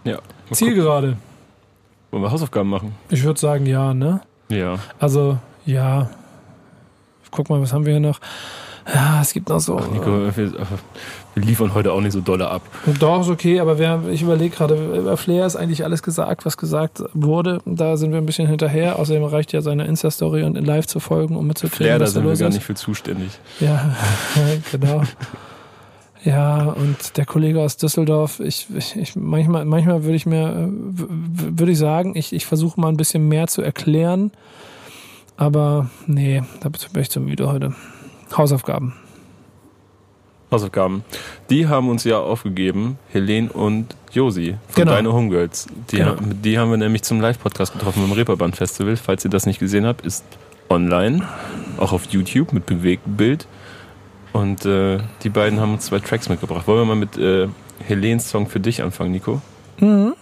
Ja. Zielgerade. Wollen wir Hausaufgaben machen? Ich würde sagen, ja, ne? Ja. Also, ja. Guck mal, was haben wir hier noch? Ja, es gibt noch so. Ach, Nico, wir, wir, liefern heute auch nicht so dolle ab. Doch, ist okay, aber wir, ich überlege gerade, über Flair ist eigentlich alles gesagt, was gesagt wurde. Da sind wir ein bisschen hinterher. Außerdem reicht ja seine Insta-Story und in live zu folgen, um mitzukriegen, Flair, was da sind wir gar nicht für zuständig. Ja, genau. Ja, und der Kollege aus Düsseldorf, ich, ich, ich manchmal, manchmal würde ich mir, würde ich sagen, ich, ich versuche mal ein bisschen mehr zu erklären. Aber nee, da bin ich zu müde heute. Hausaufgaben. Hausaufgaben. Die haben uns ja aufgegeben, Helene und Josi von Genau. Deine Homegirls. Die, Genau. haben- die haben wir nämlich zum Live-Podcast getroffen beim Reeperbahn Festival. Falls ihr das nicht gesehen habt, ist online, auch auf YouTube mit bewegtem Bild. Und äh, die beiden haben uns zwei Tracks mitgebracht. Wollen wir mal mit äh, Helenes Song für dich anfangen, Nico? Mhm.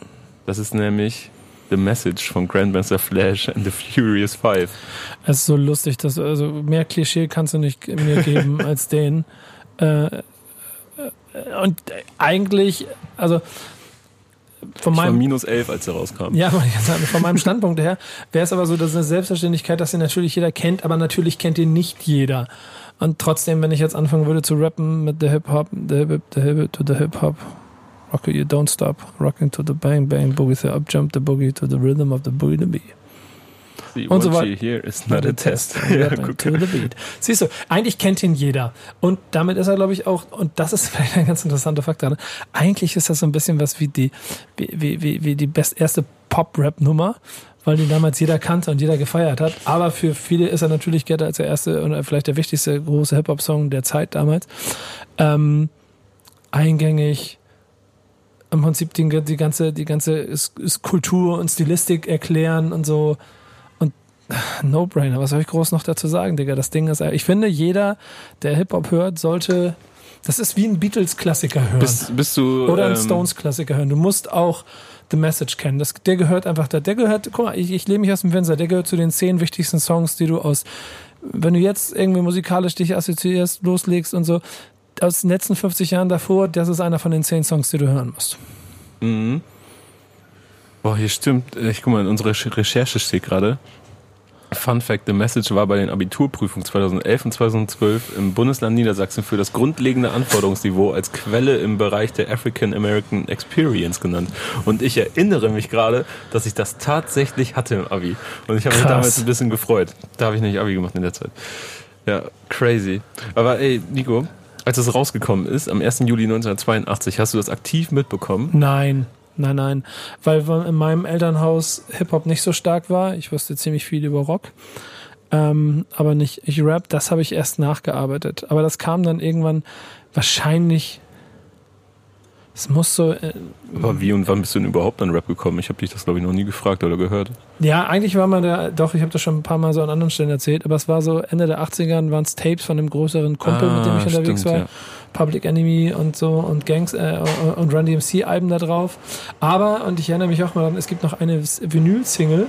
Das ist nämlich The Message von Grandmaster Flash and the Furious Five. Es ist so lustig, dass also mehr Klischee kannst du nicht mir geben als den. Äh, äh, und eigentlich, also von Ich war meinem minus elf, als er rauskam. Ja, von meinem Standpunkt her wäre es aber so, dass eine Selbstverständlichkeit, dass ihn natürlich jeder kennt, aber natürlich kennt ihn nicht jeder. Und trotzdem, wenn ich jetzt anfangen würde zu rappen mit the Hip Hop, the Hip the Hip the Hip Hop, rock it, you don't stop, rocking to the bang bang, boogie the up, jump the boogie to the rhythm of the boogie to be. Und so what weit- you hear is not a test. ja, to the beat. Siehst du, eigentlich kennt ihn jeder. Und damit ist er, glaube ich, auch, und das ist vielleicht ein ganz interessanter Faktor, ne? eigentlich ist das so ein bisschen was wie die, wie, wie, wie, die best erste Pop-Rap-Nummer, weil die damals jeder kannte und jeder gefeiert hat. Aber für viele ist er natürlich Get als der erste und vielleicht der wichtigste große Hip-Hop-Song der Zeit damals. Ähm, eingängig, im Prinzip die, die ganze, die ganze Kultur und Stilistik erklären und so. Und No-Brainer, was soll ich groß noch dazu sagen, Digga? Das Ding ist, ich finde, jeder, der Hip-Hop hört, sollte, das ist wie ein Beatles-Klassiker hören. Bist, bist du. oder ein ähm, Stones-Klassiker hören. Du musst auch The Message kennen. Das, der gehört einfach da. Der gehört, guck mal, ich, ich lehne mich aus dem Fenster, der gehört zu den zehn wichtigsten Songs, die du aus, wenn du jetzt irgendwie musikalisch dich assoziierst, loslegst und so, aus den letzten 50 Jahren davor, das ist einer von den zehn Songs, die du hören musst. Mhm. Boah, hier stimmt. äh, Ich guck mal, in unserer Recher- Recherche steht gerade. Fun Fact: The Message war bei den Abiturprüfungen 2011 und 2012 im Bundesland Niedersachsen für das grundlegende Anforderungsniveau als Quelle im Bereich der African American Experience genannt. Und ich erinnere mich gerade, dass ich das tatsächlich hatte im Abi. Und ich habe mich damals ein bisschen gefreut. Da habe ich nicht Abi gemacht in der Zeit. Ja, crazy. Aber ey, Nico, als es rausgekommen ist, am 1. Juli 1982, hast du das aktiv mitbekommen? Nein, nein, nein. Weil in meinem Elternhaus Hip-Hop nicht so stark war. Ich wusste ziemlich viel über Rock. Ähm, aber nicht, ich rap, das habe ich erst nachgearbeitet. Aber das kam dann irgendwann wahrscheinlich. Es muss so. Äh, Aber wie und wann bist du denn überhaupt an Rap gekommen? Ich habe dich das, glaube ich, noch nie gefragt oder gehört. ja, eigentlich war man da, doch, ich habe das schon ein paar Mal so an anderen Stellen erzählt, aber es war so Ende der 80ern waren es Tapes von einem größeren Kumpel, mit dem ich Ah, unterwegs stimmt, war. ja. Public Enemy und so und Gangs äh, und Run DMC Alben da drauf. Aber, und ich erinnere mich auch mal daran, es gibt noch eine Vinyl-Single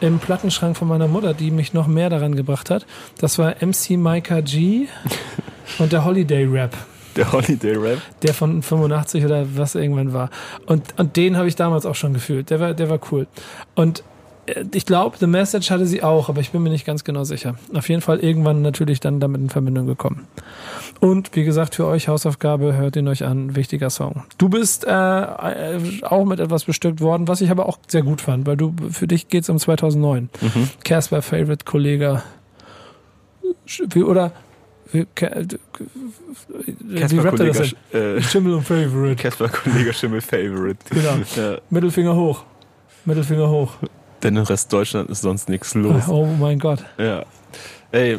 im Plattenschrank von meiner Mutter, die mich noch mehr daran gebracht hat. Das war MC Micah G und der Holiday Rap, Der Holiday Rap. der von 85 oder was irgendwann war. Und, und den habe ich damals auch schon gefühlt. Der war, der war cool. Und äh, ich glaube, The Message hatte sie auch, aber ich bin mir nicht ganz genau sicher. Auf jeden Fall irgendwann natürlich dann damit in Verbindung gekommen. Und wie gesagt, für euch Hausaufgabe, hört ihn euch an, wichtiger Song. Du bist äh, äh, auch mit etwas bestückt worden, was ich aber auch sehr gut fand, weil du für dich geht's um 2009. Mhm. Casper Favorite Kollege oder wie, Casper rappt er das denn? äh, Schimmel und Favorite. Casper Kollege Schimmel Favorite. Genau. Ja, Mittelfinger hoch. Mittelfinger hoch. denn im Rest Deutschland ist sonst nichts los. Oh mein Gott. Ja. Ey,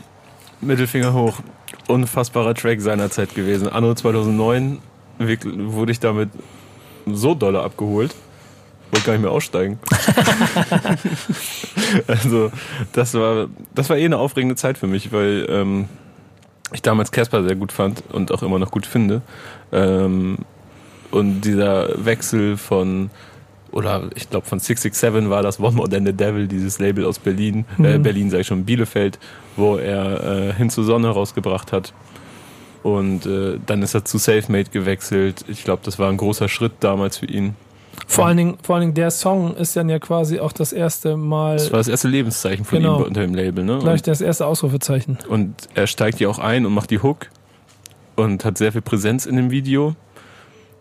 Mittelfinger hoch. Unfassbarer Track seinerzeit gewesen. Anno 2009 wirklich- wurde ich damit so dolle abgeholt. Wollte gar nicht mehr aussteigen. also, das war, das war eh eine aufregende Zeit für mich, weil ähm, ich damals Casper sehr gut fand und auch immer noch gut finde. Ähm, und dieser Wechsel von, oder ich glaube von 667 war das One More Than the Devil, dieses Label aus Berlin, äh, Mhm. Berlin sage ich schon, Bielefeld, wo er äh, Hin zur Sonne rausgebracht hat. Und äh, dann ist er zu Selfmade gewechselt. Ich glaube, das war ein großer Schritt damals für ihn. Vor allen Dingen, vor allen Dingen der Song ist dann ja quasi auch das erste Mal, Das war das erste Lebenszeichen von Genau. ihm unter dem Label. Ne? gleich das erste Ausrufezeichen. Und er steigt ja auch ein und macht die Hook und hat sehr viel Präsenz in dem Video.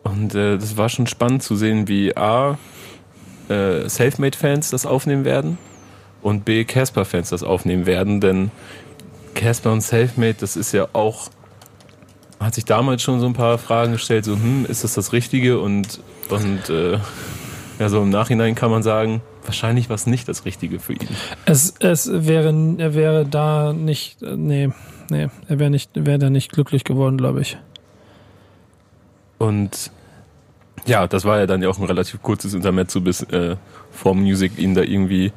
Und äh, das war schon spannend zu sehen, wie A, äh, Selfmade-Fans das aufnehmen werden und B, Casper-Fans das aufnehmen werden, denn Casper und Selfmade, das ist ja auch, man hat sich damals schon so ein paar Fragen gestellt, so, hm, ist das das Richtige? Und, und äh, ja, so im Nachhinein kann man sagen, wahrscheinlich war es nicht das Richtige für ihn. Es, es wäre, er wäre da nicht, äh, nee, nee, er wäre nicht, wäre da nicht glücklich geworden, glaube ich. Und ja, das war ja dann ja auch ein relativ kurzes Intermezzo, bis äh, Form Music ihn da irgendwie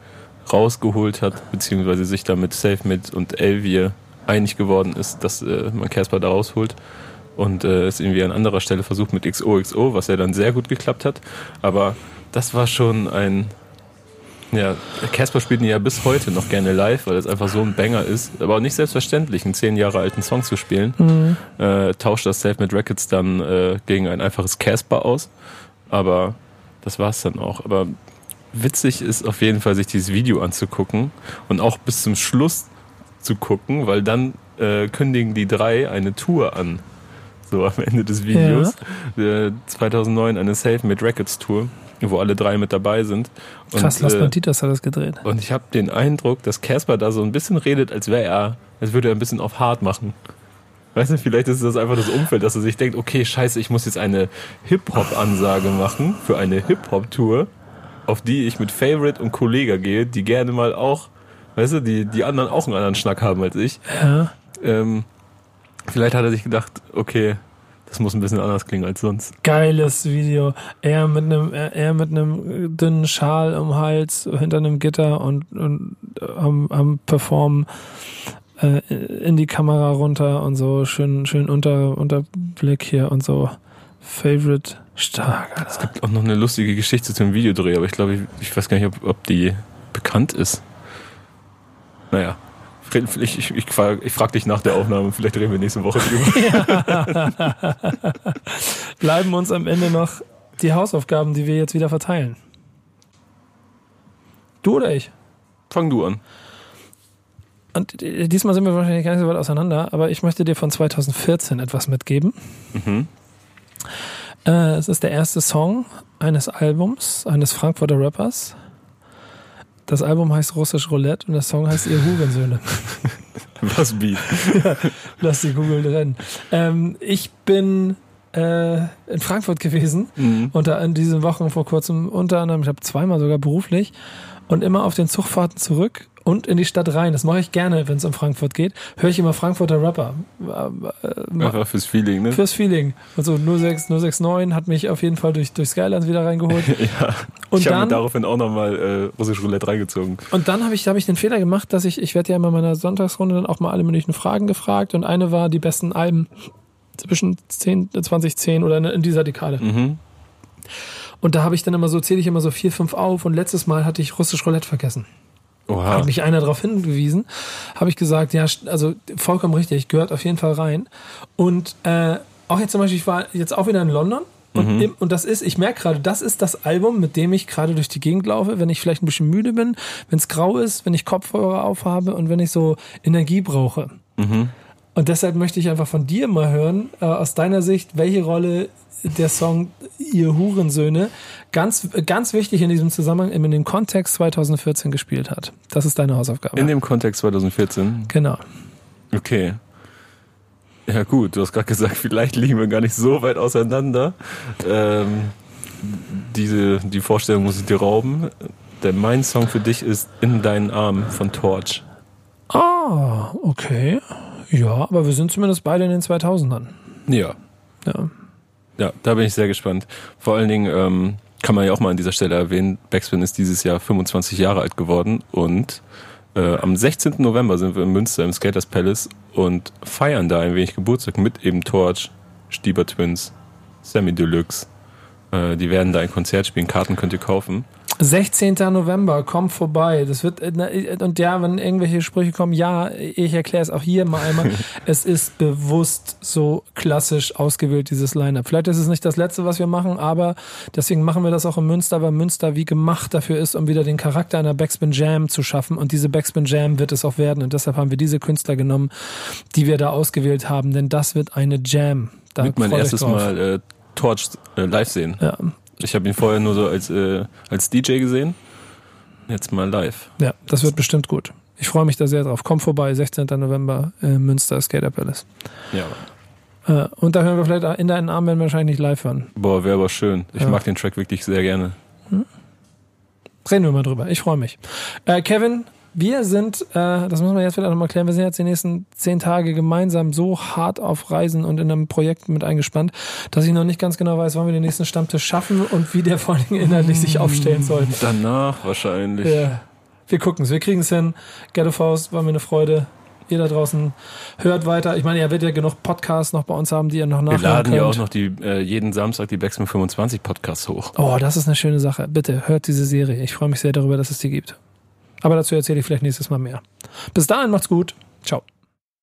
rausgeholt hat, beziehungsweise sich da mit SafeMid und Elvier einig geworden ist, dass äh, man Casper da rausholt und äh, es irgendwie an anderer Stelle versucht mit XOXO, was ja dann sehr gut geklappt hat. Aber das war schon ein ja, Casper spielt ihn ja bis heute noch gerne live, weil es einfach so ein Banger ist. Aber auch nicht selbstverständlich, einen zehn Jahre alten Song zu spielen. Mhm. Äh, tauscht das Self mit Records dann äh, gegen ein einfaches Casper aus. Aber das war's dann auch. Aber witzig ist auf jeden Fall, sich dieses Video anzugucken und auch bis zum Schluss zu gucken, weil dann äh, kündigen die drei eine Tour an. So am Ende des Videos. Ja. 2009 eine Self-Made Records Tour wo alle drei mit dabei sind. Und, Krass, Las Banditas äh, hat das gedreht. Und ich habe den Eindruck, dass Casper da so ein bisschen redet, als wäre er, als würde er ein bisschen auf hart machen. Weißt du, vielleicht ist das einfach das Umfeld, dass er sich denkt, okay, scheiße, ich muss jetzt eine Hip-Hop-Ansage machen für eine Hip-Hop-Tour, auf die ich mit Favorite und Kollega gehe, die gerne mal auch, weißt du, die, die anderen auch einen anderen Schnack haben als ich. Ja. Ähm, vielleicht hat er sich gedacht, okay, das muss ein bisschen anders klingen als sonst. Geiles Video. Er mit einem, er mit einem dünnen Schal im Hals hinter einem Gitter und, und am, am Performen äh, in die Kamera runter und so schön, schön unter, Unterblick hier und so. Favorite stark. Alter. Es gibt auch noch eine lustige Geschichte zum Videodreh, aber ich glaube, ich, ich weiß gar nicht, ob, ob die bekannt ist. Naja, ich, ich, ich, frage dich nach der Aufnahme, vielleicht reden wir nächste Woche drüber. Bleiben uns am Ende noch die Hausaufgaben, die wir jetzt wieder verteilen. Du oder ich? Fang du an. Und diesmal sind wir wahrscheinlich gar nicht so weit auseinander, aber ich möchte dir von 2014 etwas mitgeben. Mhm. Äh, es ist der erste Song eines Albums eines Frankfurter Rappers. Das Album heißt Russisch Roulette und der Song heißt Ihr Hurensöhne. Was Beat. ja, lass die Google rennen. Ähm, ich bin äh, in Frankfurt gewesen mhm. und da in diesen Wochen vor kurzem unter anderem, ich habe zweimal sogar beruflich und immer auf den Zugfahrten zurück und in die Stadt rein. Das mache ich gerne, wenn es um Frankfurt geht. Höre ich immer Frankfurter Rapper. Äh, Einfach fürs Feeling, ne? Fürs Feeling. Also 06, 069 hat mich auf jeden Fall durch, durch Skylands wieder reingeholt. ja. Und ich habe mir daraufhin auch nochmal äh, Russisch Roulette reingezogen. Und dann habe ich, hab ich den Fehler gemacht, dass ich, ich werde ja in meiner Sonntagsrunde dann auch mal alle möglichen Fragen gefragt und eine war die besten Alben zwischen 10, 2010 oder in dieser Dekade. Mhm. Und da habe ich dann immer so, zähle ich immer so vier, fünf auf und letztes Mal hatte ich Russisch Roulette vergessen. Oha. Hat mich einer darauf hingewiesen, habe ich gesagt, ja, also vollkommen richtig, gehört auf jeden Fall rein. Und äh, auch jetzt zum Beispiel, ich war jetzt auch wieder in London und, mhm. im, und das ist, ich merke gerade, das ist das Album, mit dem ich gerade durch die Gegend laufe, wenn ich vielleicht ein bisschen müde bin, wenn es grau ist, wenn ich Kopfhörer aufhabe und wenn ich so Energie brauche. Mhm. Und deshalb möchte ich einfach von dir mal hören, äh, aus deiner Sicht, welche Rolle der Song Ihr Hurensöhne ganz, ganz wichtig in diesem Zusammenhang, in dem Kontext 2014 gespielt hat. Das ist deine Hausaufgabe. In dem Kontext 2014? Genau. Okay. Ja gut, du hast gerade gesagt, vielleicht liegen wir gar nicht so weit auseinander. Ähm, diese, die Vorstellung muss ich dir rauben. Der mein Song für dich ist In deinen Arm von Torch. Ah, okay. Ja, aber wir sind zumindest beide in den 2000ern. Ja. Ja. Ja, da bin ich sehr gespannt. Vor allen Dingen ähm, kann man ja auch mal an dieser Stelle erwähnen, Backspin ist dieses Jahr 25 Jahre alt geworden und äh, am 16. November sind wir in Münster im Skaters Palace und feiern da ein wenig Geburtstag mit eben Torch, Stieber Twins, Sammy Deluxe. Äh, die werden da ein Konzert spielen, Karten könnt ihr kaufen. 16. November, kommt vorbei. Das wird äh, und ja, wenn irgendwelche Sprüche kommen, ja, ich erkläre es auch hier mal einmal. es ist bewusst so klassisch ausgewählt dieses Line-up. Vielleicht ist es nicht das letzte, was wir machen, aber deswegen machen wir das auch in Münster, weil Münster wie gemacht dafür ist, um wieder den Charakter einer Backspin Jam zu schaffen und diese Backspin Jam wird es auch werden und deshalb haben wir diese Künstler genommen, die wir da ausgewählt haben, denn das wird eine Jam. Da wird mein erstes Mal äh, Torch äh, live sehen. Ja, ich habe ihn vorher nur so als, äh, als DJ gesehen. Jetzt mal live. Ja, das wird bestimmt gut. Ich freue mich da sehr drauf. Komm vorbei, 16. November äh, Münster Skater Palace. Ja. Äh, und da hören wir vielleicht in deinen Arm werden wir wahrscheinlich nicht live hören. Boah, wäre aber schön. Ich ja. mag den Track wirklich sehr gerne. Hm? Reden wir mal drüber. Ich freue mich. Äh, Kevin, Wir sind, äh, das muss man jetzt wieder nochmal klären, wir sind jetzt die nächsten zehn Tage gemeinsam so hart auf Reisen und in einem Projekt mit eingespannt, dass ich noch nicht ganz genau weiß, wann wir den nächsten Stammtisch schaffen und wie der vor allen Dingen inhaltlich sich aufstellen soll. Danach wahrscheinlich. Ja. Wir gucken es, wir kriegen es hin. Ghetto Faust war mir eine Freude. Ihr da draußen hört weiter. Ich meine, ihr werdet ja genug Podcasts noch bei uns haben, die ihr noch Wir nachhören laden könnt. ja auch noch die, äh, jeden Samstag die Backspin 25 Podcasts hoch. Oh, das ist eine schöne Sache. Bitte hört diese Serie. Ich freue mich sehr darüber, dass es die gibt. Aber dazu erzähle ich vielleicht nächstes Mal mehr. Bis dahin macht's gut. Ciao.